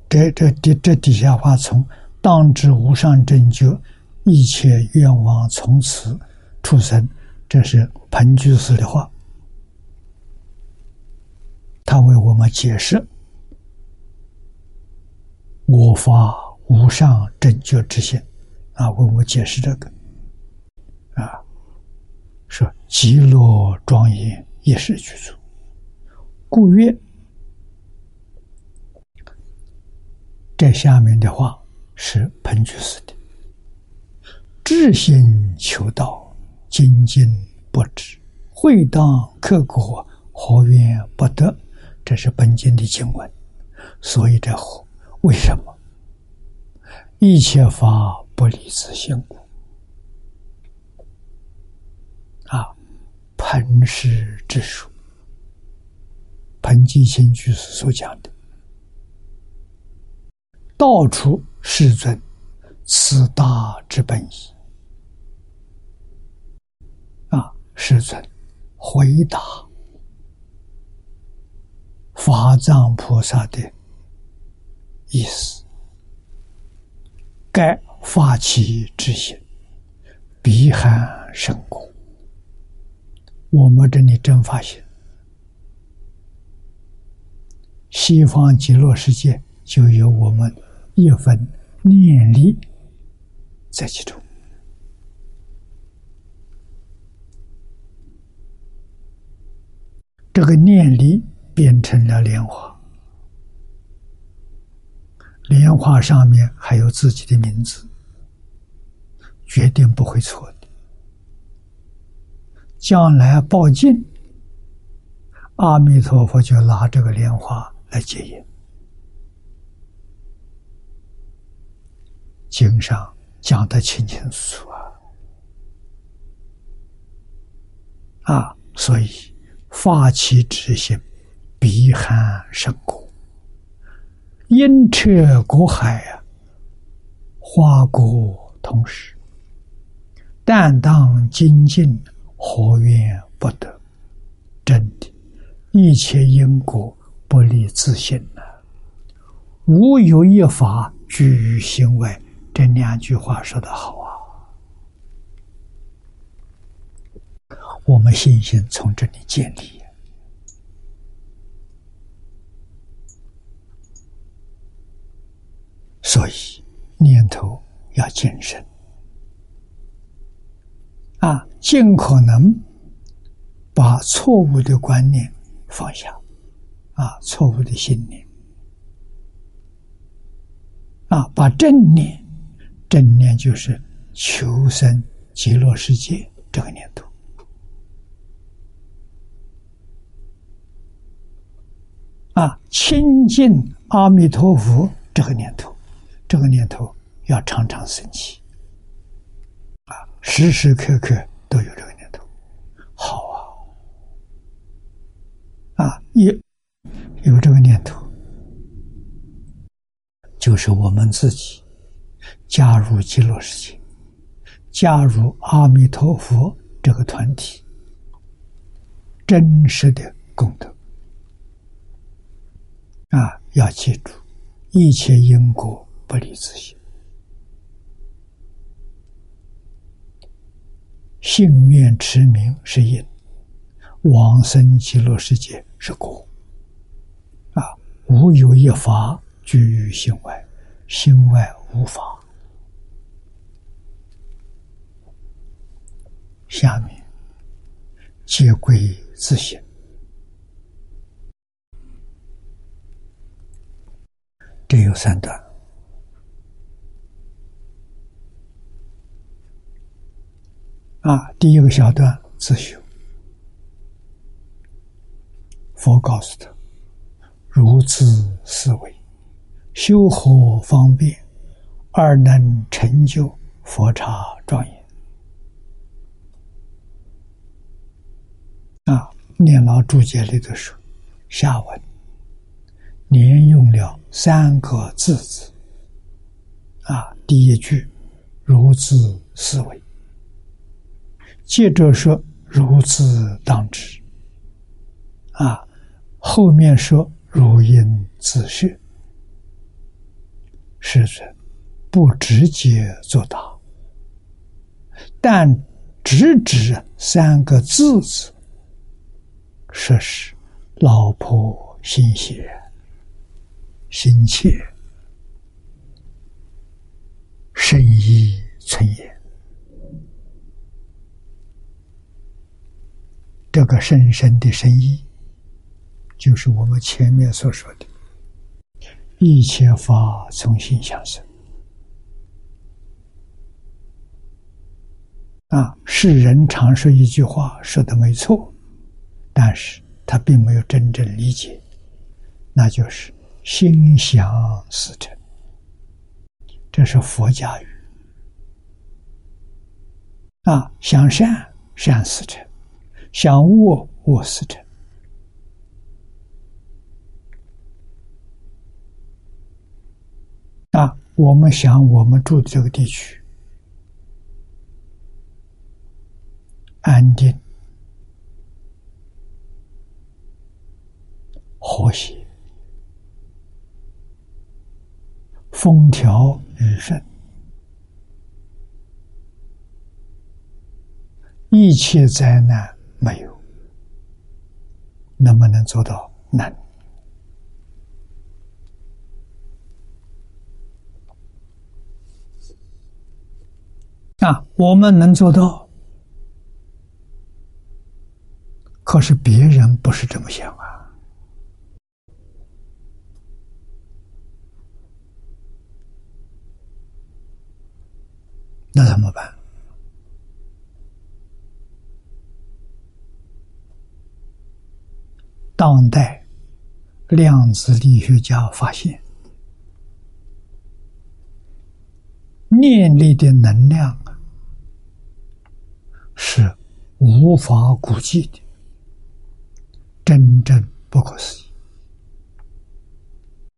这这底这底下话从“当知无上正觉，一切愿望从此出生”，这是彭居士的话。他为我们解释“我发无上正觉之心”，啊，为我解释这个，极乐庄严一时具足。故曰：这下面的话是彭居士的。至心求道，精进不止，会当刻苦，何怨不得？这是本经的经文。所以这为什么一切法不离自性故？啊，彭氏之书。彭基清居士所讲的，道出世尊此大之本意。啊，世尊回答法藏菩萨的意思：该发起之心，必含深果。我们这里真发现。西方极乐世界就有我们一份念力在其中，这个念力变成了莲花，莲花上面还有自己的名字，决定不会错的。将来报尽，阿弥陀佛就拿这个莲花。来接引。经上讲的清清楚楚啊！啊，所以发起之心，必含深果，因彻果海啊，花果同时，但当精进，何怨不得？真的，一切因果。不离自信呢，无有一法居于心外。这两句话说的好啊！我们信心从这里建立，所以念头要谨慎啊，尽可能把错误的观念放下。啊，错误的信念！啊，把正念，正念就是求生极乐世界这个念头，啊，亲近阿弥陀佛这个念头，这个念头要常常升起，时时刻刻都有这个念头，好啊，啊，也。有这个念头，就是我们自己加入极乐世界，加入阿弥陀佛这个团体，真实的功德啊！要记住，一切因果不离自性，信愿持名是因，往生极乐世界是果。啊无有一法居于心外，心外无法。下面皆归自性。这有三段啊，第一个小段自修，佛告诉他：如此思维，修何方便，而能成就佛刹庄严？啊，念老注解里头说，下文连用了三个字字。啊，第一句如此思维。接着说如此当知，啊，后面说如因自学，是指不直接作答，但直指三个字字，说是老婆心切，心切，深意存也。这个深深的深意，就是我们前面所说的“一切法从心想生”。啊，世人常说一句话，说的没错，但是他并没有真正理解，那就是“心想事成”，这是佛家语。啊，想善，善事成。想卧卧死者。啊！我们想，我们住的这个地区安定、和谐、风调雨顺，一切灾难。没有，能不能做到？难。啊，我们能做到，可是别人不是这么想啊，那怎么办？当代量子力学家发现，念力的能量是无法估计的，真正不可思议。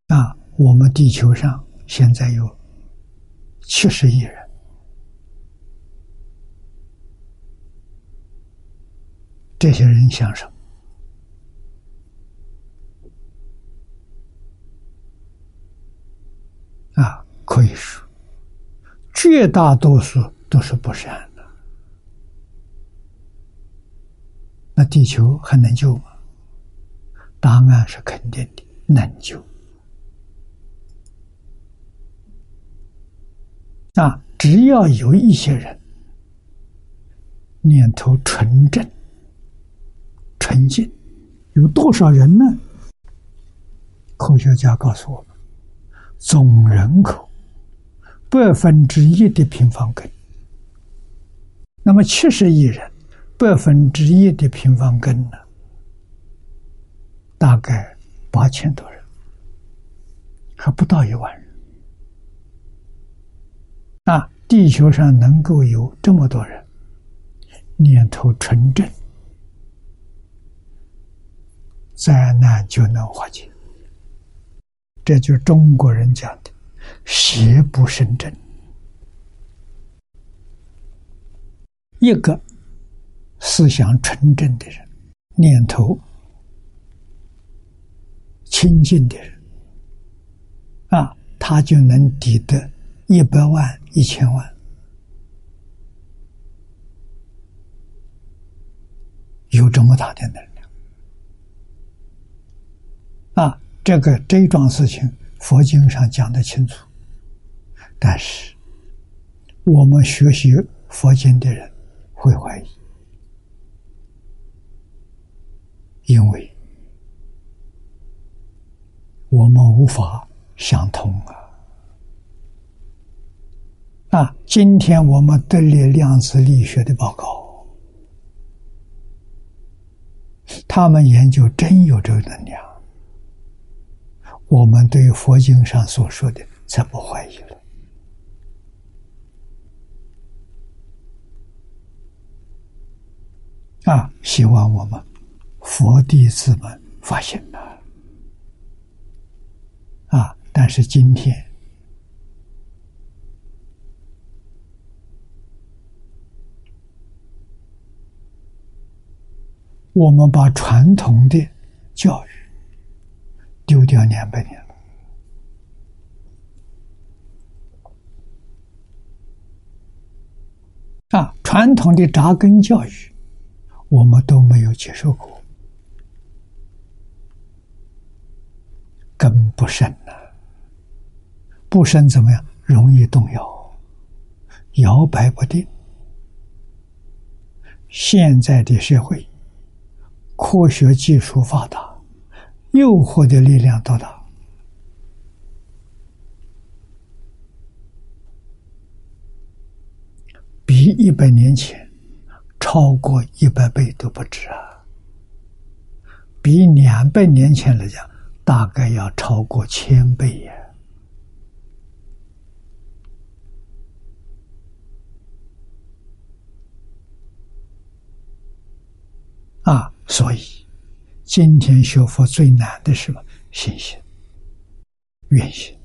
啊，我们地球上现在有七十亿人，这些人想什么？啊，可以说，绝大多数都是不善的。那地球还能救吗？答案是肯定的，能救。啊，只要有一些人念头纯正、纯净，有多少人呢？科学家告诉我们。总人口百分之一的平方根，那么七十亿人，百分之一的平方根呢？大概八千多人，还不到一万人。啊，地球上能够有这么多人，念头纯正，灾难就能化解。这就是中国人讲的“邪不胜正”。一个思想纯正的人，念头清净的人，啊，他就能抵得一百万、一千万，有这么大的能量，啊。这个这一桩事情，佛经上讲的清楚，但是我们学习佛经的人会怀疑，因为我们无法想通啊！啊，今天我们得了量子力学的报告，他们研究真有这个能量，我们对佛经上所说的才不怀疑了。啊，希望我们佛弟子们发现了。啊，但是今天我们把传统的教育丢掉两百年了。啊，传统的扎根教育。我们都没有接受过，根不深呐，不深怎么样？容易动摇，摇摆不定。现在的社会，科学技术发达，诱惑的力量多大？比一百年前。超过一百倍都不止啊！比两百年前来讲，大概要超过千倍呀！啊，所以今天学佛最难的是什么？信心、愿心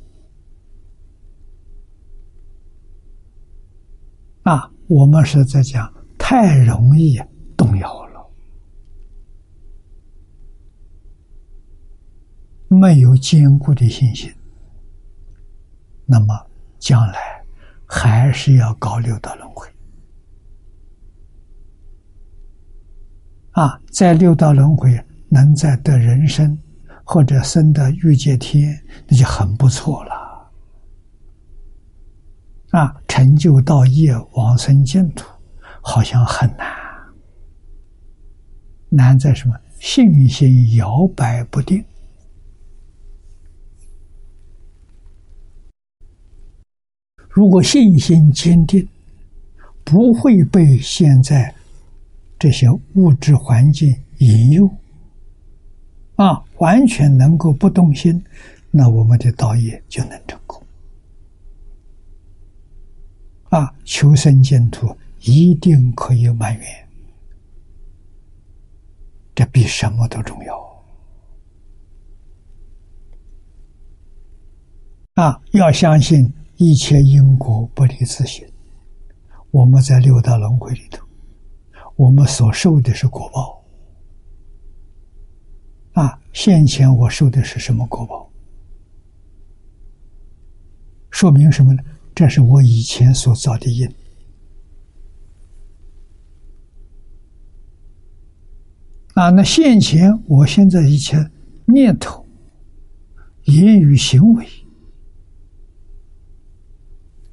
啊！我们是在讲。太容易动摇了，没有坚固的信心，那么将来还是要搞六道轮回啊！在六道轮回能再得人生，或者生得欲界天，那就很不错了啊！成就道业，往生净土。好像很难，难在什么？信心摇摆不定。如果信心坚定，不会被现在这些物质环境引诱，啊，完全能够不动心，那我们的道业就能成功。啊，求生净土。一定可以满愿，这比什么都重要啊！要相信一切因果不离自性。我们在六道轮回里头，我们所受的是果报啊！现前我受的是什么果报？说明什么呢？这是我以前所造的因。啊，那现前我现在一切念头、言语、行为，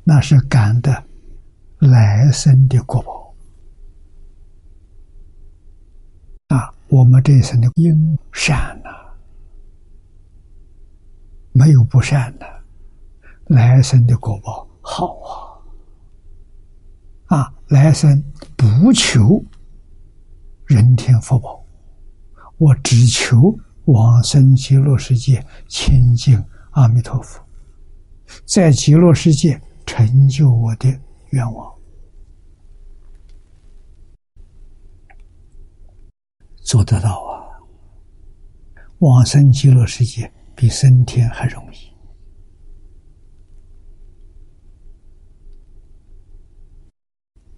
那是感的来生的果报。啊，我们这一生的因善呐，没有不善的，来生的果报好啊！啊，来生不求人天福报。我只求往生极乐世界，亲近阿弥陀佛，在极乐世界成就我的愿望，做得到啊！往生极乐世界比升天还容易，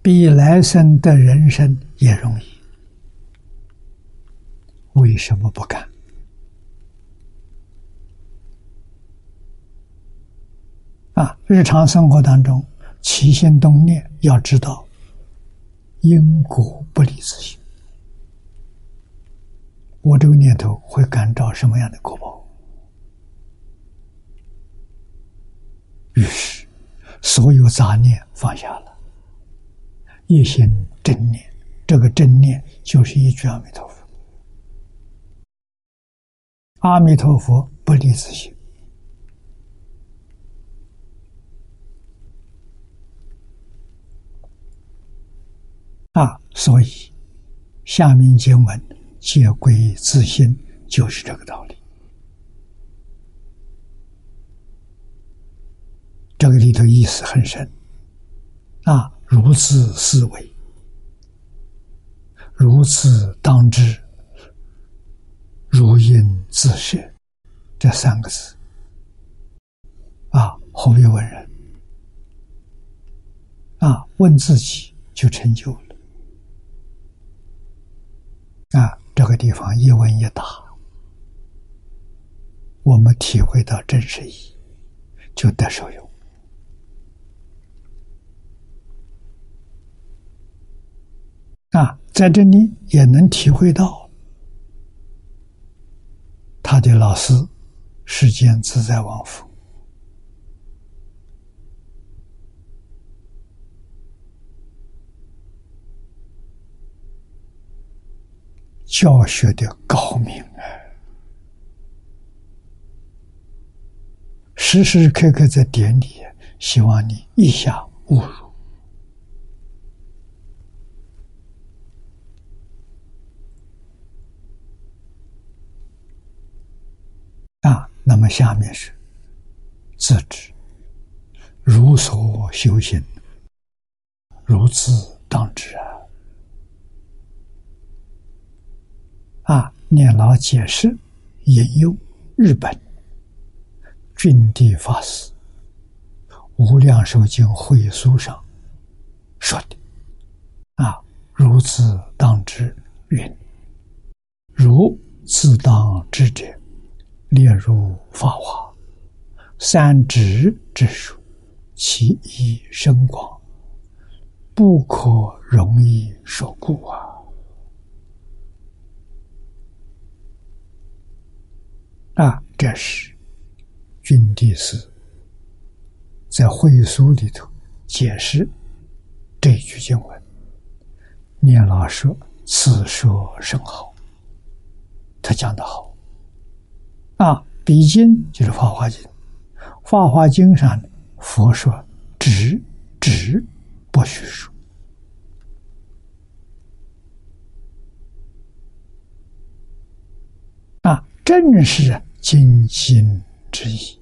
比来生的人生也容易。为什么不敢？啊，日常生活当中起心动念，要知道因果不离自性。我这个念头会感召什么样的果报？于是，所有杂念放下了，一心正念。这个正念就是一句阿弥陀佛。阿弥陀佛不离自性。啊，所以下面经文皆归自心，就是这个道理。这个里头意思很深，啊，如此思维，如此当知。如因自设，这三个字啊，何必问人？啊，问自己就成就了。啊，这个地方一问一答，我们体会到真实意义，就得受用。啊，在这里也能体会到他的老师世间自在王佛教学的高明啊，时时刻刻在点你，希望你一下误入。啊，那么下面是自知，如所修行，如此当知啊！啊，念老解释引用日本俊地法师《无量寿经会书》上说的啊，如此当知云，如自当知者。列入法华三指之数，其意深广，不可容易说故啊！啊，这是君地师在会书里头解释这句经文。念老说：“此说甚好。”他讲的好。啊，比经就是《法华经》，《法华经》上佛说：“只只不许说。”啊，正是精心之意。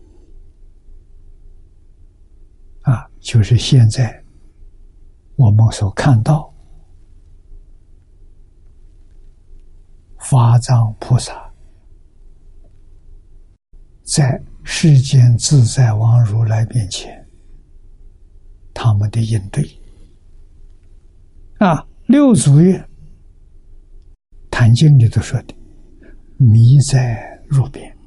啊，就是现在我们所看到法藏菩萨。在世间自在王如来面前，他们的应对啊，六祖曰：“坛经》里头说的“迷在入边”，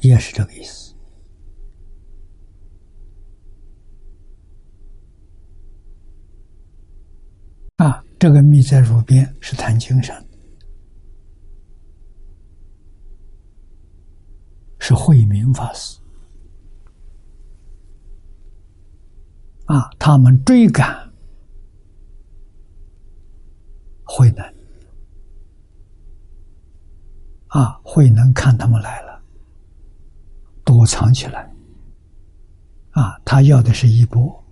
也是这个意思。啊，这个“迷在入边”是《坛经》上的。是慧明法师。啊，他们追赶慧能。啊，慧能看他们来了，躲藏起来。啊，他要的是一波，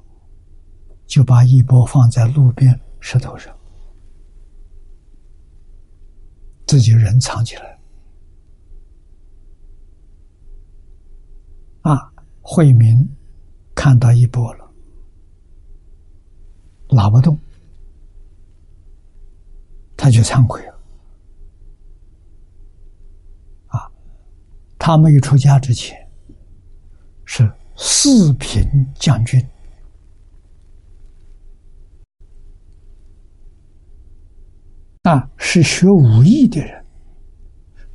就把一波放在路边石头上，自己人藏起来。啊，惠民看到一波了，拉不动，他就惭愧了。啊，他没有出家之前是四品将军，啊，是学武艺的人，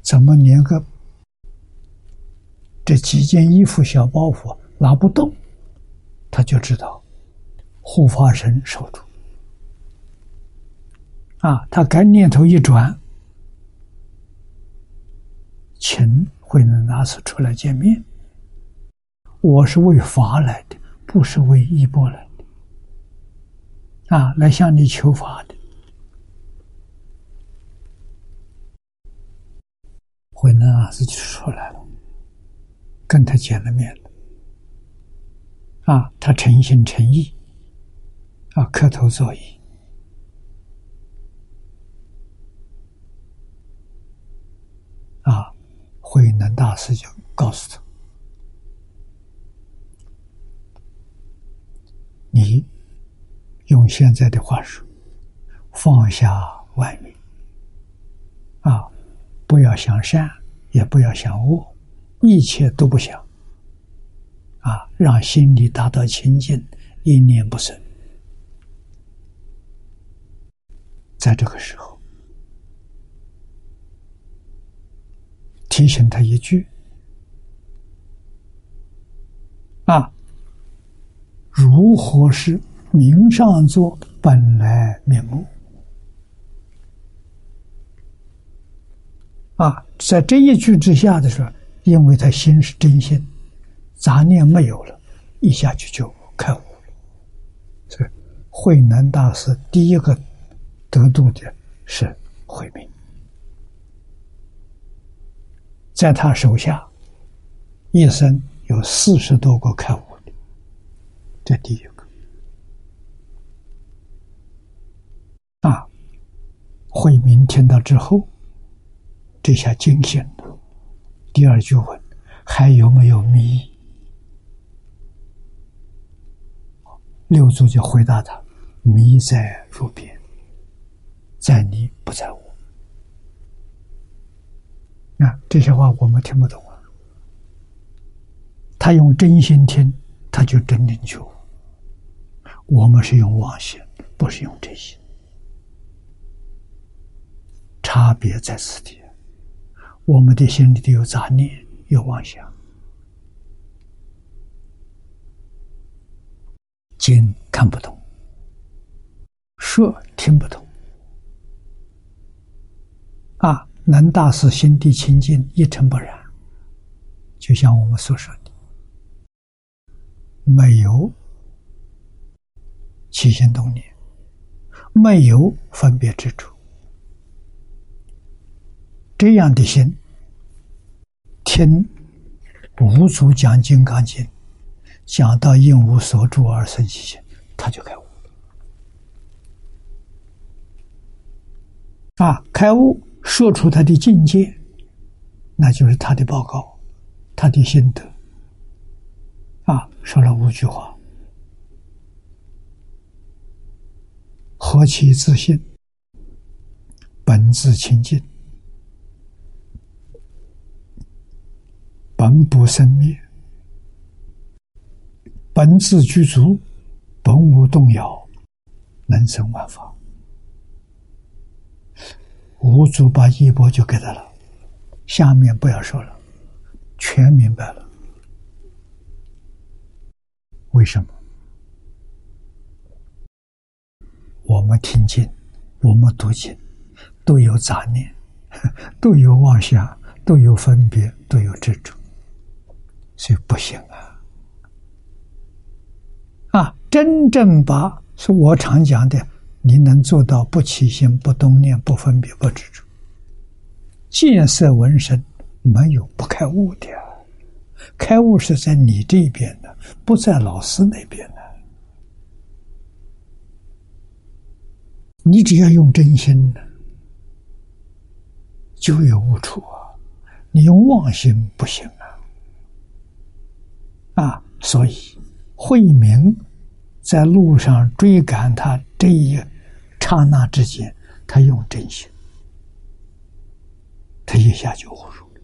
怎么连个？这几件衣服、小包袱拿不动，他就知道护法神守住。啊，他该念头一转，请慧能大师出来见面。我是为法来的，不是为衣钵来的。啊，来向你求法的。慧能大师就出来了。跟他见了面，啊，他诚心诚意啊，磕头作揖。啊，慧能大师就告诉他：“你用现在的话说，放下外面，啊，不要想善，也不要想恶，一切都不想。啊，让心里达到清净，一念不生。在这个时候。”提醒他一句：“啊，如何是明上座本来面目？啊，在这一句之下的时候，因为他心是真心，杂念没有了，一下去就开悟了。所以，慧能大师第一个得度的是慧明。”在他手下，一生有四十多个开悟的，这第一个。啊，慧明听到之后，这下惊醒了。第二句问：还有没有迷？六祖就回答他：迷在入边，在你不在我。那，这些话我们听不懂啊。他用真心听，他就真正觉。我们是用妄心，不是用真心。差别在此地。我们的心里头有杂念，有妄想，经看不懂，说听不懂，啊。能大师心地清净，一尘不染，就像我们所说的，没有起心动念，没有分别之处，这样的心，听五祖讲《金刚经》，讲到应无所住而生其心，他就开悟啊，开悟。说出他的境界，那就是他的报告，他的心得。啊，说了五句话：何其自信，本自清净，本不生灭，本自具足，本无动摇，能生万法。五祖把衣钵就给他了，下面不要说了，全明白了。为什么？我们听经，我们读经，都有杂念，都有妄想，都有分别，都有执着，所以不行啊！啊，真正把是我常讲的。你能做到不起心、不动念、不分别、不执着，见色闻声，没有不开悟的。开悟是在你这边的，不在老师那边的。你只要用真心呢，就有悟处啊。你用妄心不行啊。所以慧明在路上追赶他这一。刹那之间，他用真心，他一下就悟入了。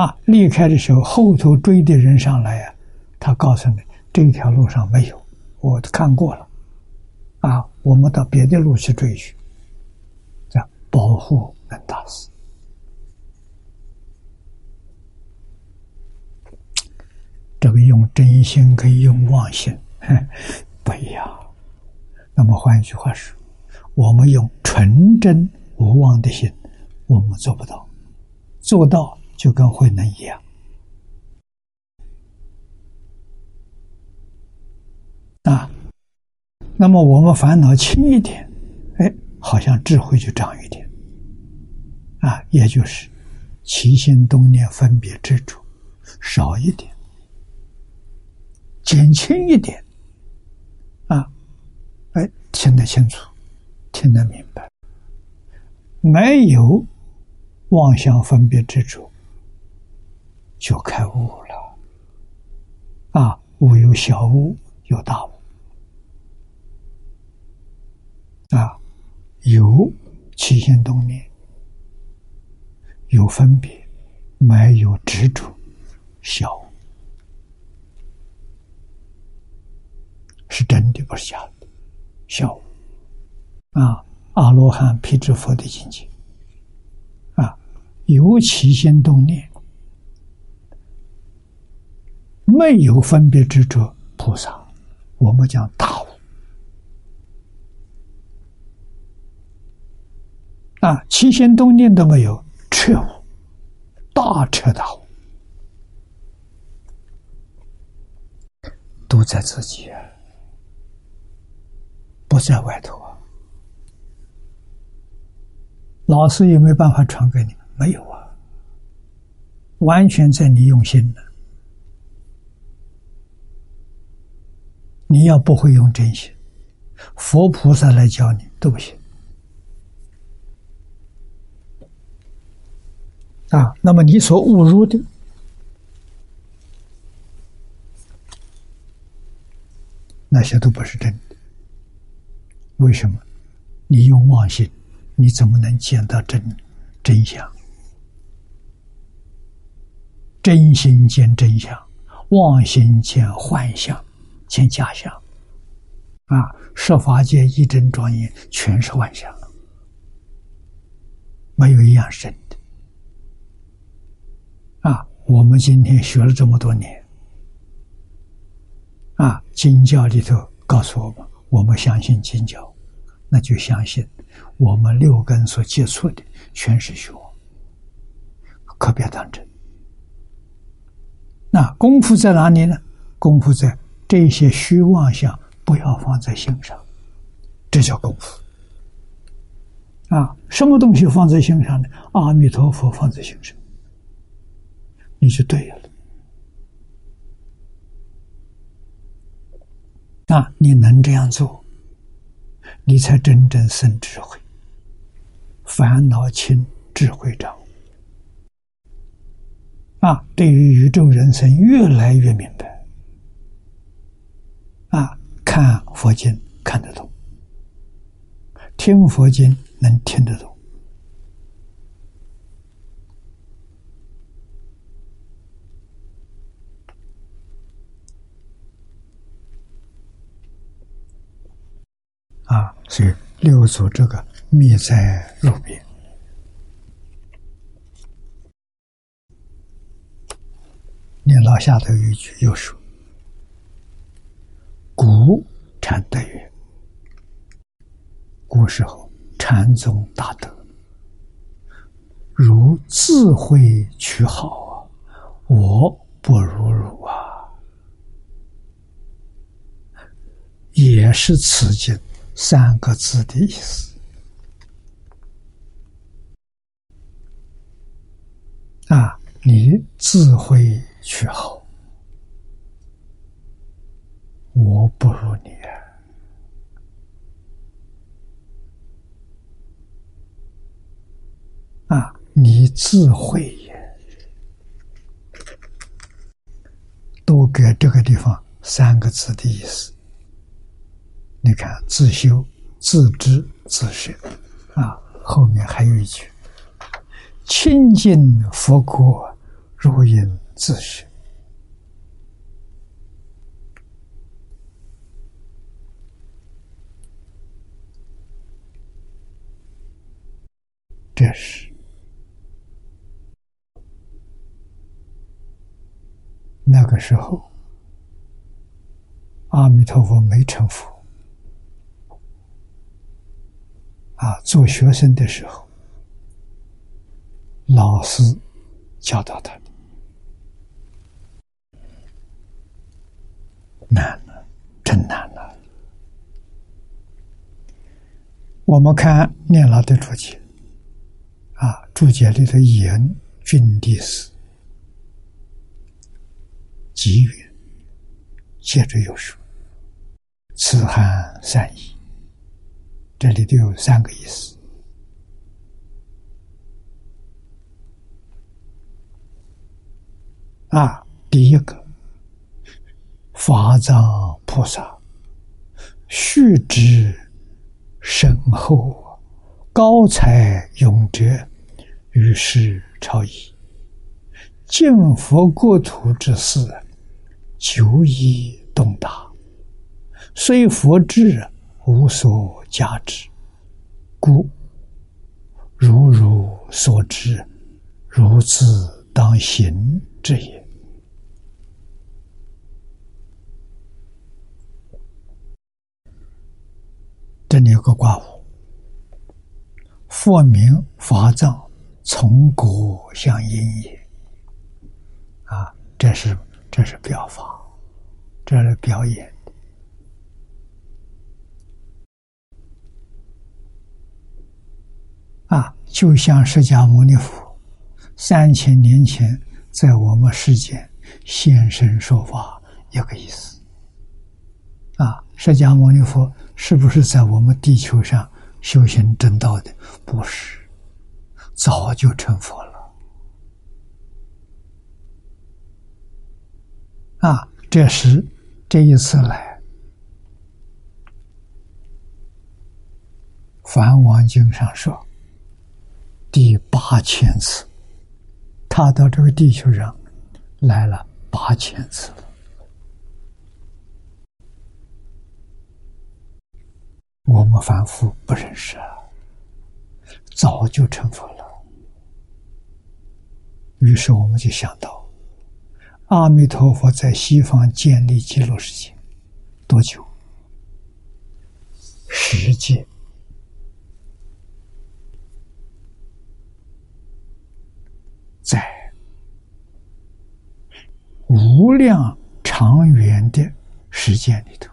啊，离开的时候，后头追的人上来呀，他告诉你，这条路上没有，我看过了。啊，我们到别的路去追去，这样保护能大师。这个用真心可以用妄心。不一样。那么换一句话说，我们用纯真无妄的心，我们做不到；做到就跟慧能一样。啊，那么我们烦恼轻一点，哎，好像智慧就长一点。啊，也就是起心动念分别执着少一点，减轻一点，啊，哎，听得清楚，听得明白，没有妄想分别执着，就开悟了。啊，悟有小悟，有大悟，啊，有起心动念，有分别，没有执着，小。是真的，不是假的。小啊，阿罗汉、辟支佛的境界啊，有起心动念，没有分别执着，菩萨，我们讲大悟啊，起心动念都没有，彻悟，大彻大悟，都在自己啊。不在外头啊！老师有没有办法传给你们？没有啊，完全在你用心的。你要不会用真心，佛菩萨来教你都不行啊。那么你所误入的那些都不是真的。为什么？你用妄心，你怎么能见到真真相？真心见真相，妄心见幻象，见假象。啊，十法界一真庄严，全是幻象，没有一样是真的。啊，我们今天学了这么多年，啊，经教里头告诉我们。我们相信金教，那就相信我们六根所接触的全是虚妄，可别当真。那功夫在哪里呢？功夫在这些虚妄相不要放在心上，这叫功夫。啊，什么东西放在心上呢？阿弥陀佛放在心上，你就对了。啊，你能这样做，你才真正生智慧，烦恼轻，智慧长。啊，对于宇宙人生越来越明白。啊，看佛经看得懂，听佛经能听得懂。啊，所以六祖这个密在路边，你老下头有一句又说：“古禅德曰，古时候禅宗大德，如智慧取好啊，我不如汝啊，也是此经。”三个字的意思啊！你智慧却好，我不如你啊！啊，你智慧也，都给这个地方三个字的意思。你看，自修、自知、自学，啊，后面还有一句：“清净佛国，如影自学。”这是那个时候，阿弥陀佛没成佛。啊，做学生的时候，老师教导他的难了，真难了。我们看念老的注解，啊，注解里头言君地师，给予接着又说：“此含三义。”这里都有三个意思。啊，第一个，法藏菩萨须知深厚，高才勇者，于是朝议，见佛国土之事，久已动大，虽佛智，无所加之，故如如所知，如自当行之也。这里有个卦物，佛名法藏，从古相因也。啊，这是这是表法，这是表演。啊，就像释迦牟尼佛三千年前在我们世间现身说法一个意思。啊，释迦牟尼佛是不是在我们地球上修行正道的？不是，早就成佛了。啊，这时这一次来。《梵王经》上说。第八千次，他到这个地球上来了八千次了。我们凡夫不认识啊，早就成佛了。于是我们就想到，阿弥陀佛在西方建立极乐世界多久？十界。在无量长远的时间里头，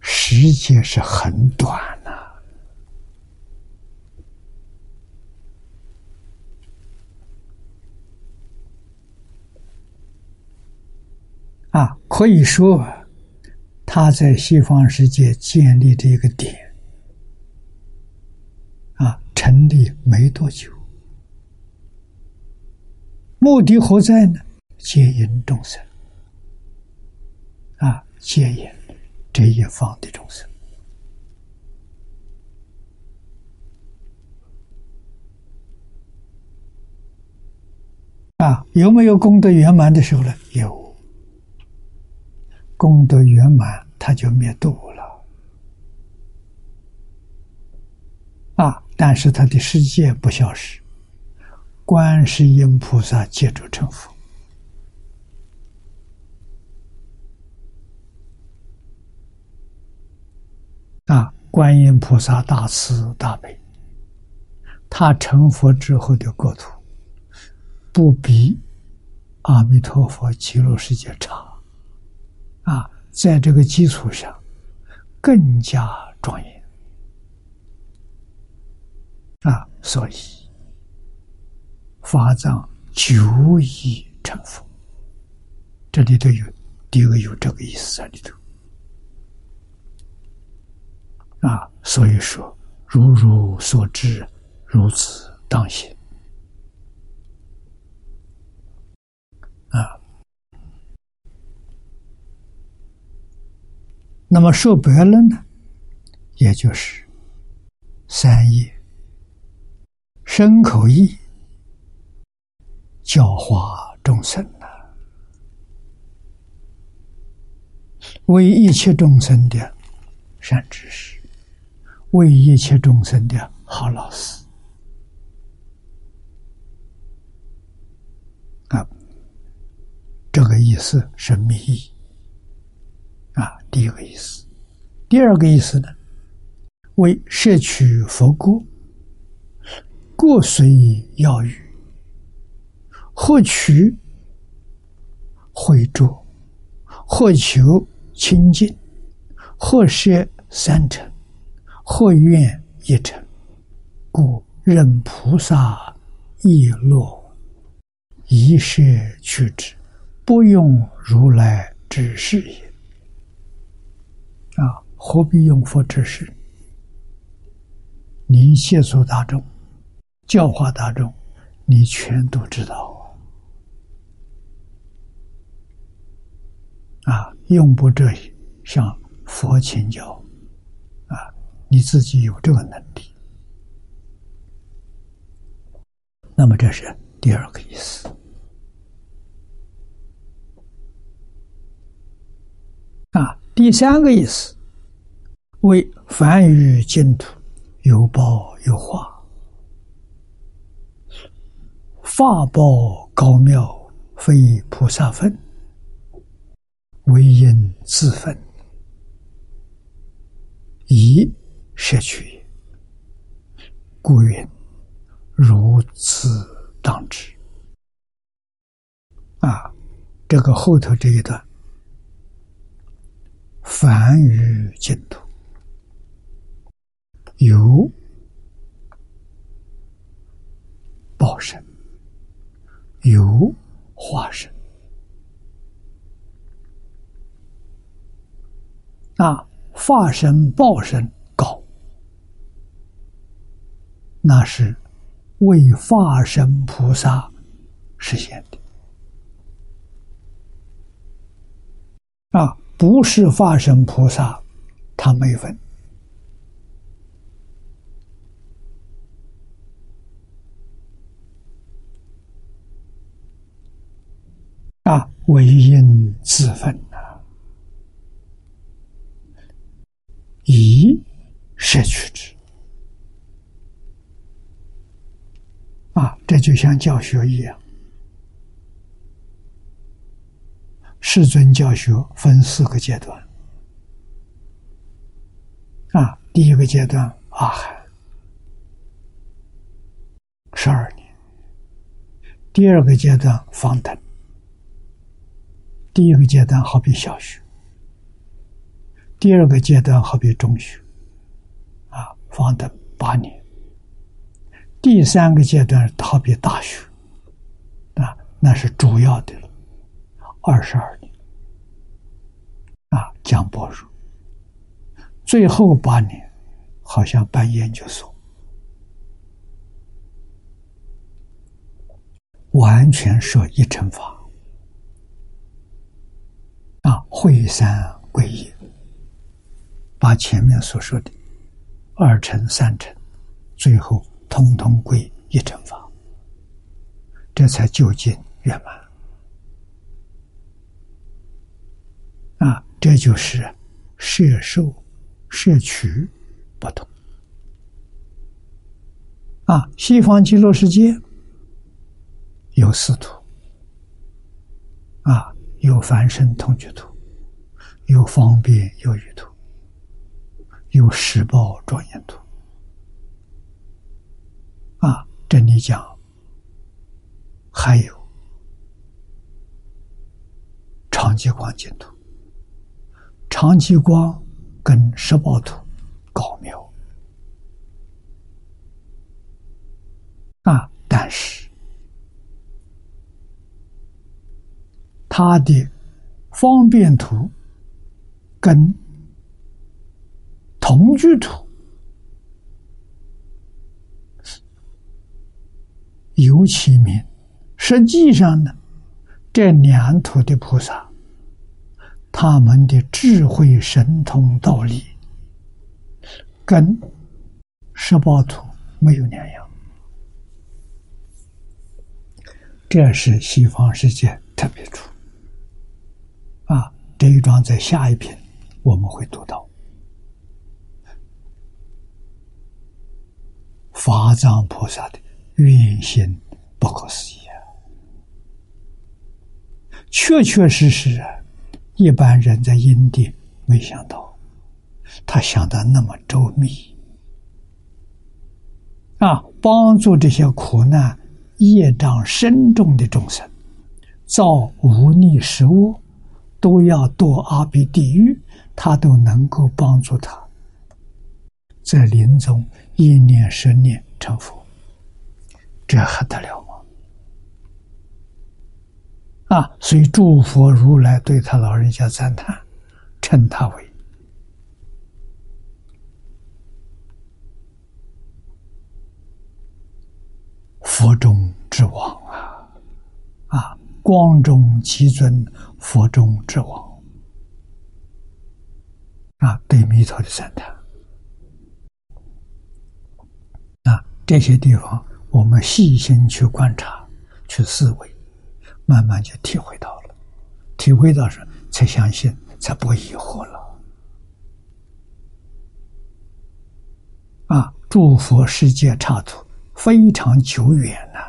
时间是很短呐。啊，可以说他在西方世界建立这个点，啊，成立没多久。目的何在呢？接引众生。啊，接引这一方的众生。啊，有没有功德圆满的时候呢？有，功德圆满，他就灭度了。啊，但是他的世界不消失。观世音菩萨接住成佛。啊！观音菩萨大慈大悲，他成佛之后的国土不比阿弥陀佛极乐世界差啊！在这个基础上更加庄严啊！所以。法藏久已成佛，这里头有第二个有这个意思在里头啊，所以说如如所知，如此当行啊。那么说白了呢，也就是三业身口意。教化众生，为一切众生的善知识，为一切众生的好老师啊，这个意思是密意啊。第一个意思，第二个意思呢，为摄取佛果，过随要语。或取，会着，或求清净，或舍三成，或愿一成，故任菩萨亦乐，一舍去之，不用如来之事也。啊何必用佛之事？你谢诉大众，教化大众，你全都知道啊！用不着向佛请教！你自己有这个能力。那么这是第二个意思啊。第三个意思，为凡于净土有报有化，法报高妙，非菩萨分，唯因自分，以摄取也。故云。如此当知啊！这个后头这一段，凡于净土有报身，有化身啊，化身报身高，那是。为化身菩萨实现的啊，不是化身菩萨，他没分啊，唯因自分啊，以摄取之。啊，这就像教学一样，世尊教学分四个阶段。啊，第一个阶段阿含十二年，第二个阶段方等，第一个阶段好比小学，第二个阶段好比中学，啊，方等八年。第三个阶段好比大学，啊，那是主要的了，二十二年，啊，讲博士，最后八年好像办研究所，完全设一乘法，啊，会三归一，把前面所说的二乘、三乘，最后。通通归一乘法，这才究竟圆满。啊，这就是摄受、摄取不同。啊，西方极乐世界有四土，啊，有凡圣同居土，有方便有余土，有十报庄严土。啊，这里讲还有长期光净土，长期光跟十报土高妙啊，但是它的方便图跟同居图。尤其明，实际上呢，这两土的菩萨，他们的智慧神通道理，跟十八土没有两样。这是西方世界特别处啊！这一章在下一篇我们会读到，法藏菩萨的。运行不可思议啊，确确实实啊！一般人在阴地没想到，他想的那么周密啊！帮助这些苦难、业障深重的众生，造无逆食物，都要堕阿鼻地狱，他都能够帮助他，在临终一念十念成佛。这还得了吗？啊所以诸佛如来对他老人家赞叹称他为佛中之王啊。啊光中其尊佛中之王。啊对弥陀的赞叹。啊这些地方我们细心去观察、去思维，慢慢就体会到了，体会到时才相信，才不疑惑了。啊，诸佛世界刹土非常久远呐，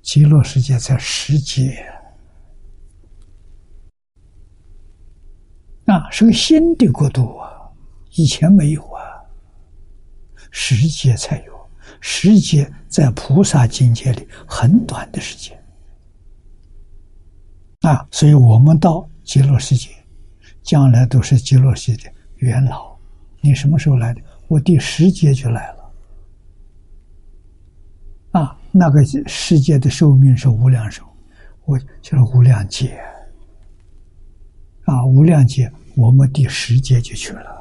极乐世界在十界。啊，是个新的国度啊，以前没有啊，十界才有，十界在菩萨境界里很短的时间啊，所以我们到极乐世界，将来都是极乐世界的元老。你什么时候来的？我第十劫就来了啊，那个世界的寿命是无量寿，我就是无量劫。啊，无量劫，我们第十劫就去了。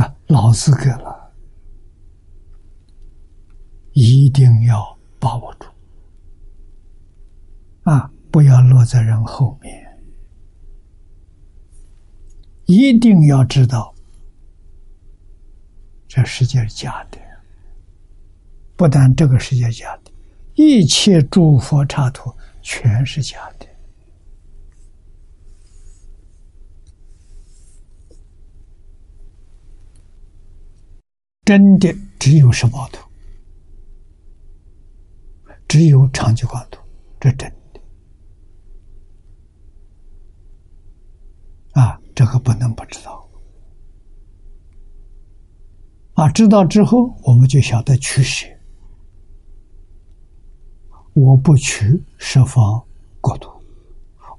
啊，老资格了，一定要把握住。啊，不要落在人后面，一定要知道，这世界是假的，不但这个世界假的，一切诸佛刹土。全是假的，真的只有十八图，只有长吉光图，这真的啊！这个不能不知道啊！知道之后，我们就晓得取舍。我不取十方国土，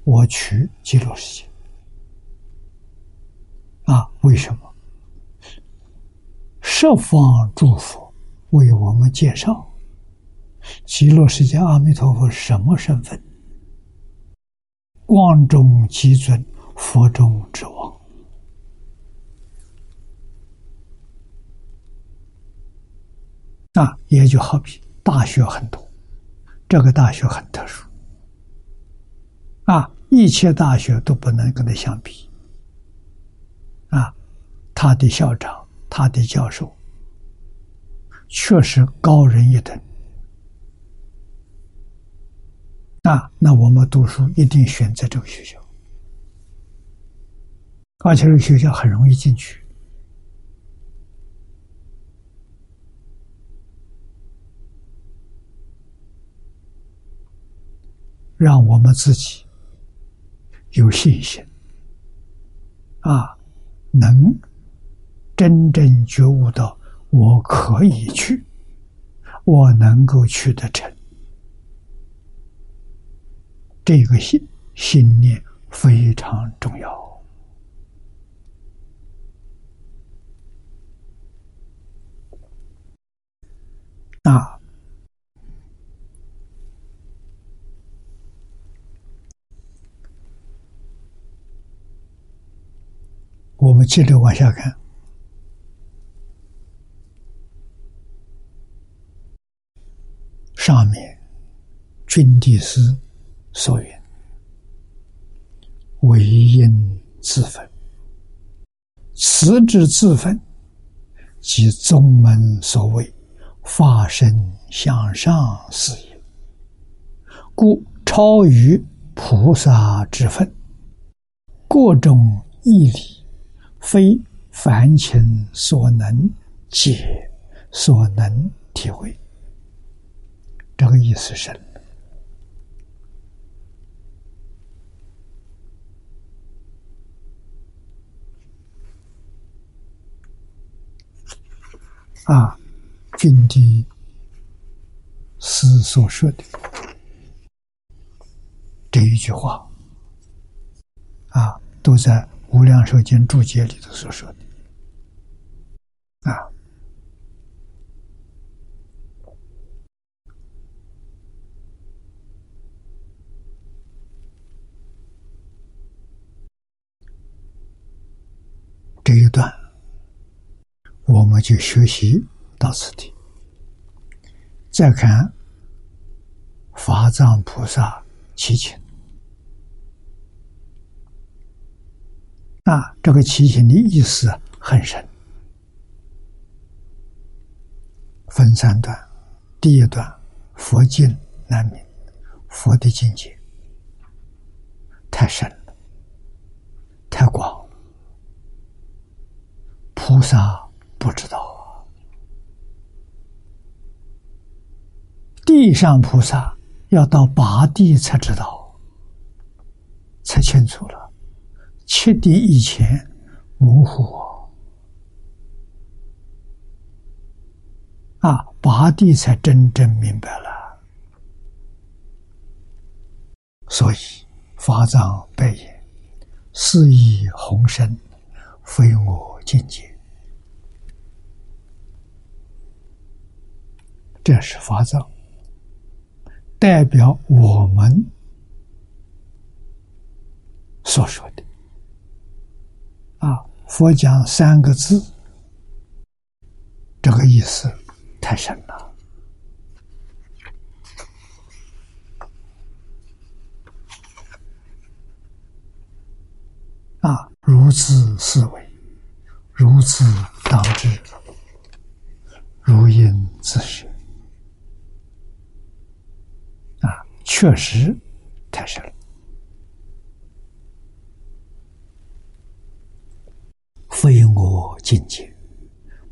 我取极乐世界。啊，为什么？十方诸佛为我们介绍极乐世界阿弥陀佛什么身份？光中极尊，佛中之王。啊，也就好比大学很多。这个大学很特殊，啊，一切大学都不能跟他相比，啊，他的校长、他的教授，确实高人一等，那，那我们读书一定选择这个学校，而且这个学校很容易进去。让我们自己有信心。啊，能真正觉悟到我可以去，我能够去得成，这个信信念非常重要啊。我们接着往下看，上面君帝师所言，唯因自分，此之自分，即宗门所谓发身向上事也。故超于菩萨之分，各种义理。非凡情所能解，所能体会。这个意思是：啊，君地是所说的这一句话，啊，都在。《无量寿经》注解里头所说的啊，这一段我们就学习到此地。再看法藏菩萨七情啊，这个七情的意思很深，分三段。第一段，佛境难明，佛的境界太深了，太广，菩萨不知道啊。地上菩萨要到八地才知道，才清楚了。七地以前模糊啊，八地才真正明白了。所以法藏白言：“四意宏深，非我境界。”这是法藏。代表我们所说的啊，佛讲三个字，这个意思太深了啊！如此思维，如此当知，如应自学。确实太深了，非我境界。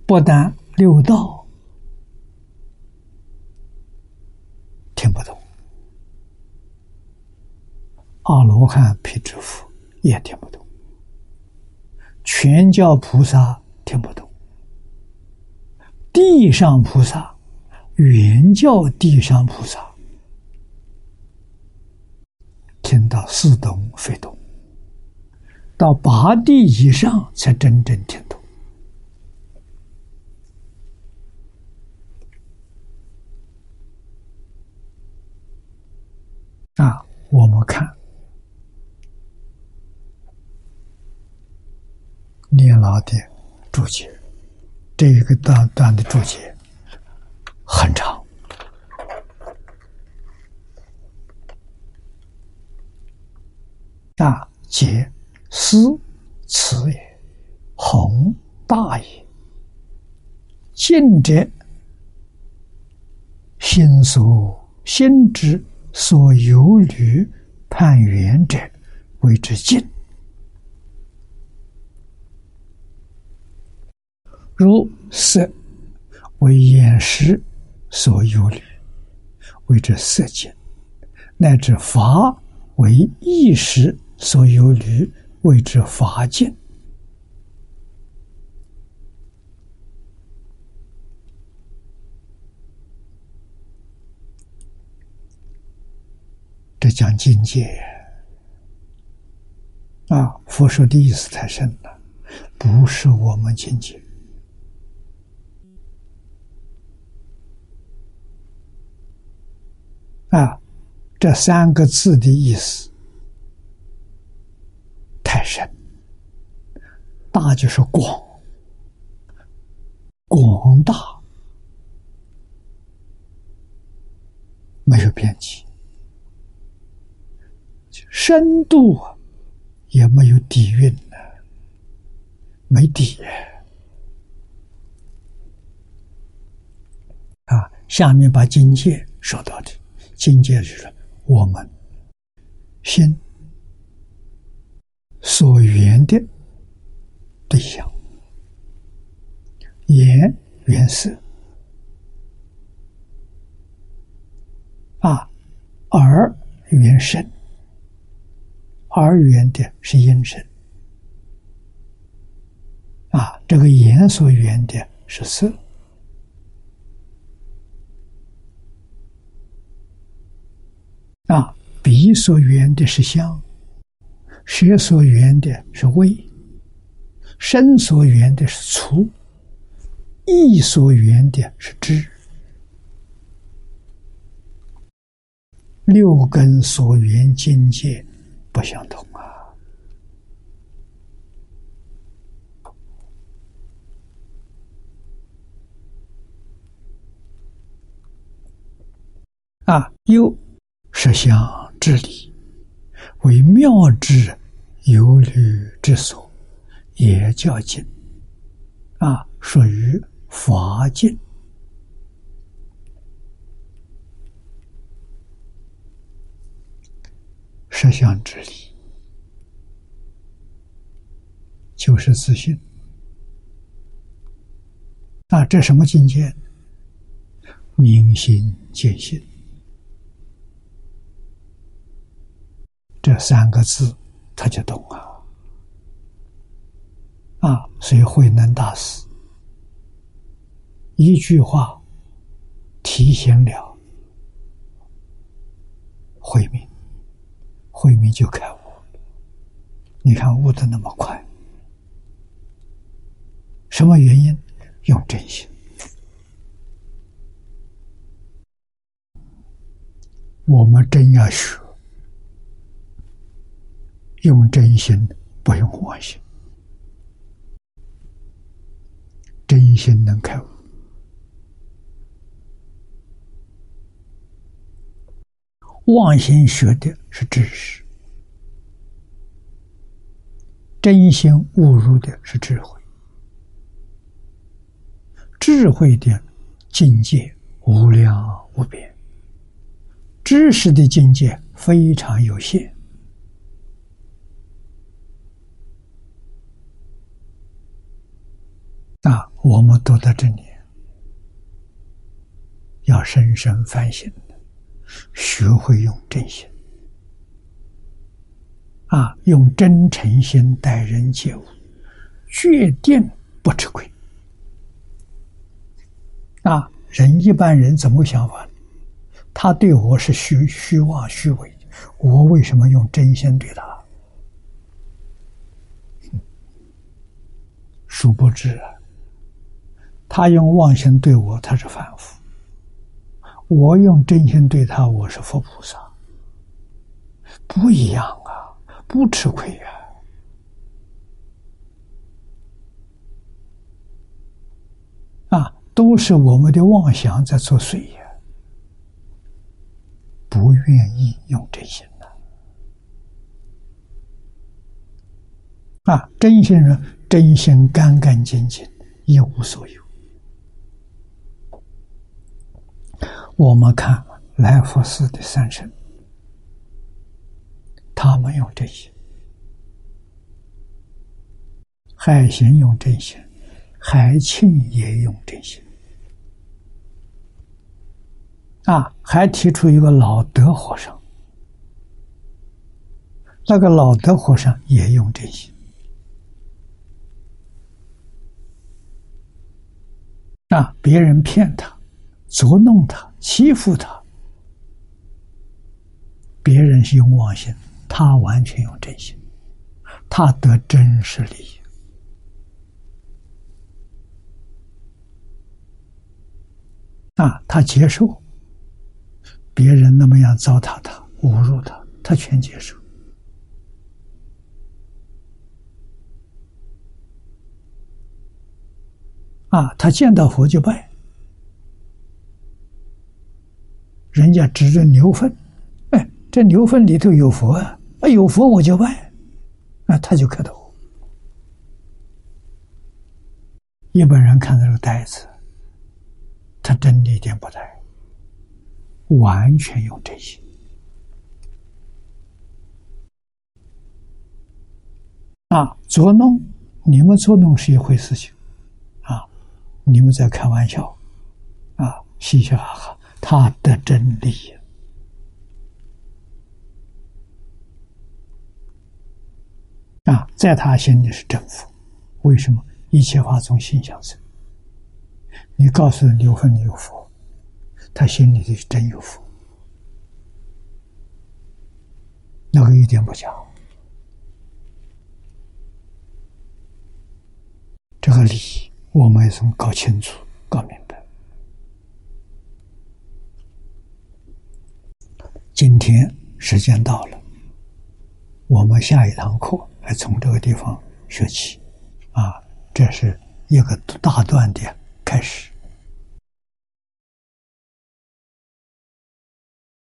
不但六道听不懂，阿罗汉、辟支佛也听不懂，全教菩萨听不懂，地上菩萨、原教地上菩萨。听到似懂非懂，到八地以上才真正听懂。啊，我们看聂老的注解，这一个段段的注解很长。大解思此也，宏大也。近者心所心之所有虑判缘者，谓之近；如色为眼识所有虑，谓之色见；乃至法为意识。所有虑谓之法境，这讲境界啊！佛说的意思太深了，不是我们境界啊！这三个字的意思。太深，大就是广，广大，没有边际；深度也没有底蕴呢，没底。啊，下面把境界说到的，境界就是我们心。所缘的对象，眼缘色，啊，耳缘声，耳缘的是音声，啊，这个眼所缘的是色，啊，鼻所缘的是香。舌所缘的是味，身所缘的是粗，意所缘的是知，六根所缘境界不相同啊！啊，又实相之理，为妙之有虑之所，也叫经。啊，属于法境。实相之理，就是自信。啊，这什么境界？明心见性，这三个字他就懂啊！啊，所以慧能大师一句话提醒了慧明。慧明就开悟，你看悟的那么快，什么原因？用真心。我们真要学，用真心，不用妄心。真心能开悟。妄心学的是知识，真心误入的是智慧。智慧的境界无量无边，知识的境界非常有限。那我们读到这里，要深深反省。学会用真心啊，用真诚心待人接物，决定不吃亏啊！人一般人怎么想法？他对我是虚虚妄虚伪，我为什么用真心对他？殊不知啊，他用妄心对我，他是反复。我用真心对他，我是佛菩萨，不一样啊，不吃亏呀！啊，都是我们的妄想在作祟呀，不愿意用真心的。啊，真心人，真心干干净净，一无所有。我们看来福寺的三圣，他们用这些；海贤用这些，海庆也用这些。啊，还提出一个老德和尚，那个老德和尚也用这些。啊，别人骗他，捉弄他。欺负他，别人是用妄心，他完全用真心，他得真实利益啊！他接受别人那么样糟蹋他、侮辱他，他全接受啊！他见到佛就拜。人家指着牛粪，哎，这牛粪里头有佛啊！啊，有佛我就拜，啊，他就磕头。一般人看到这个袋子，他真的一点不带，完全用这些。啊，捉弄你们捉弄是一回事情，啊，你们在开玩笑，啊，嘻嘻哈哈。他的真理啊，在他心里是真佛。为什么一切法从心相生？你告诉刘恒你有佛，他心里就真有佛，那个一点不假。这个理我们也从搞清楚、搞明白。今天时间到了，我们下一堂课还从这个地方学起，啊，这是一个大段的开始。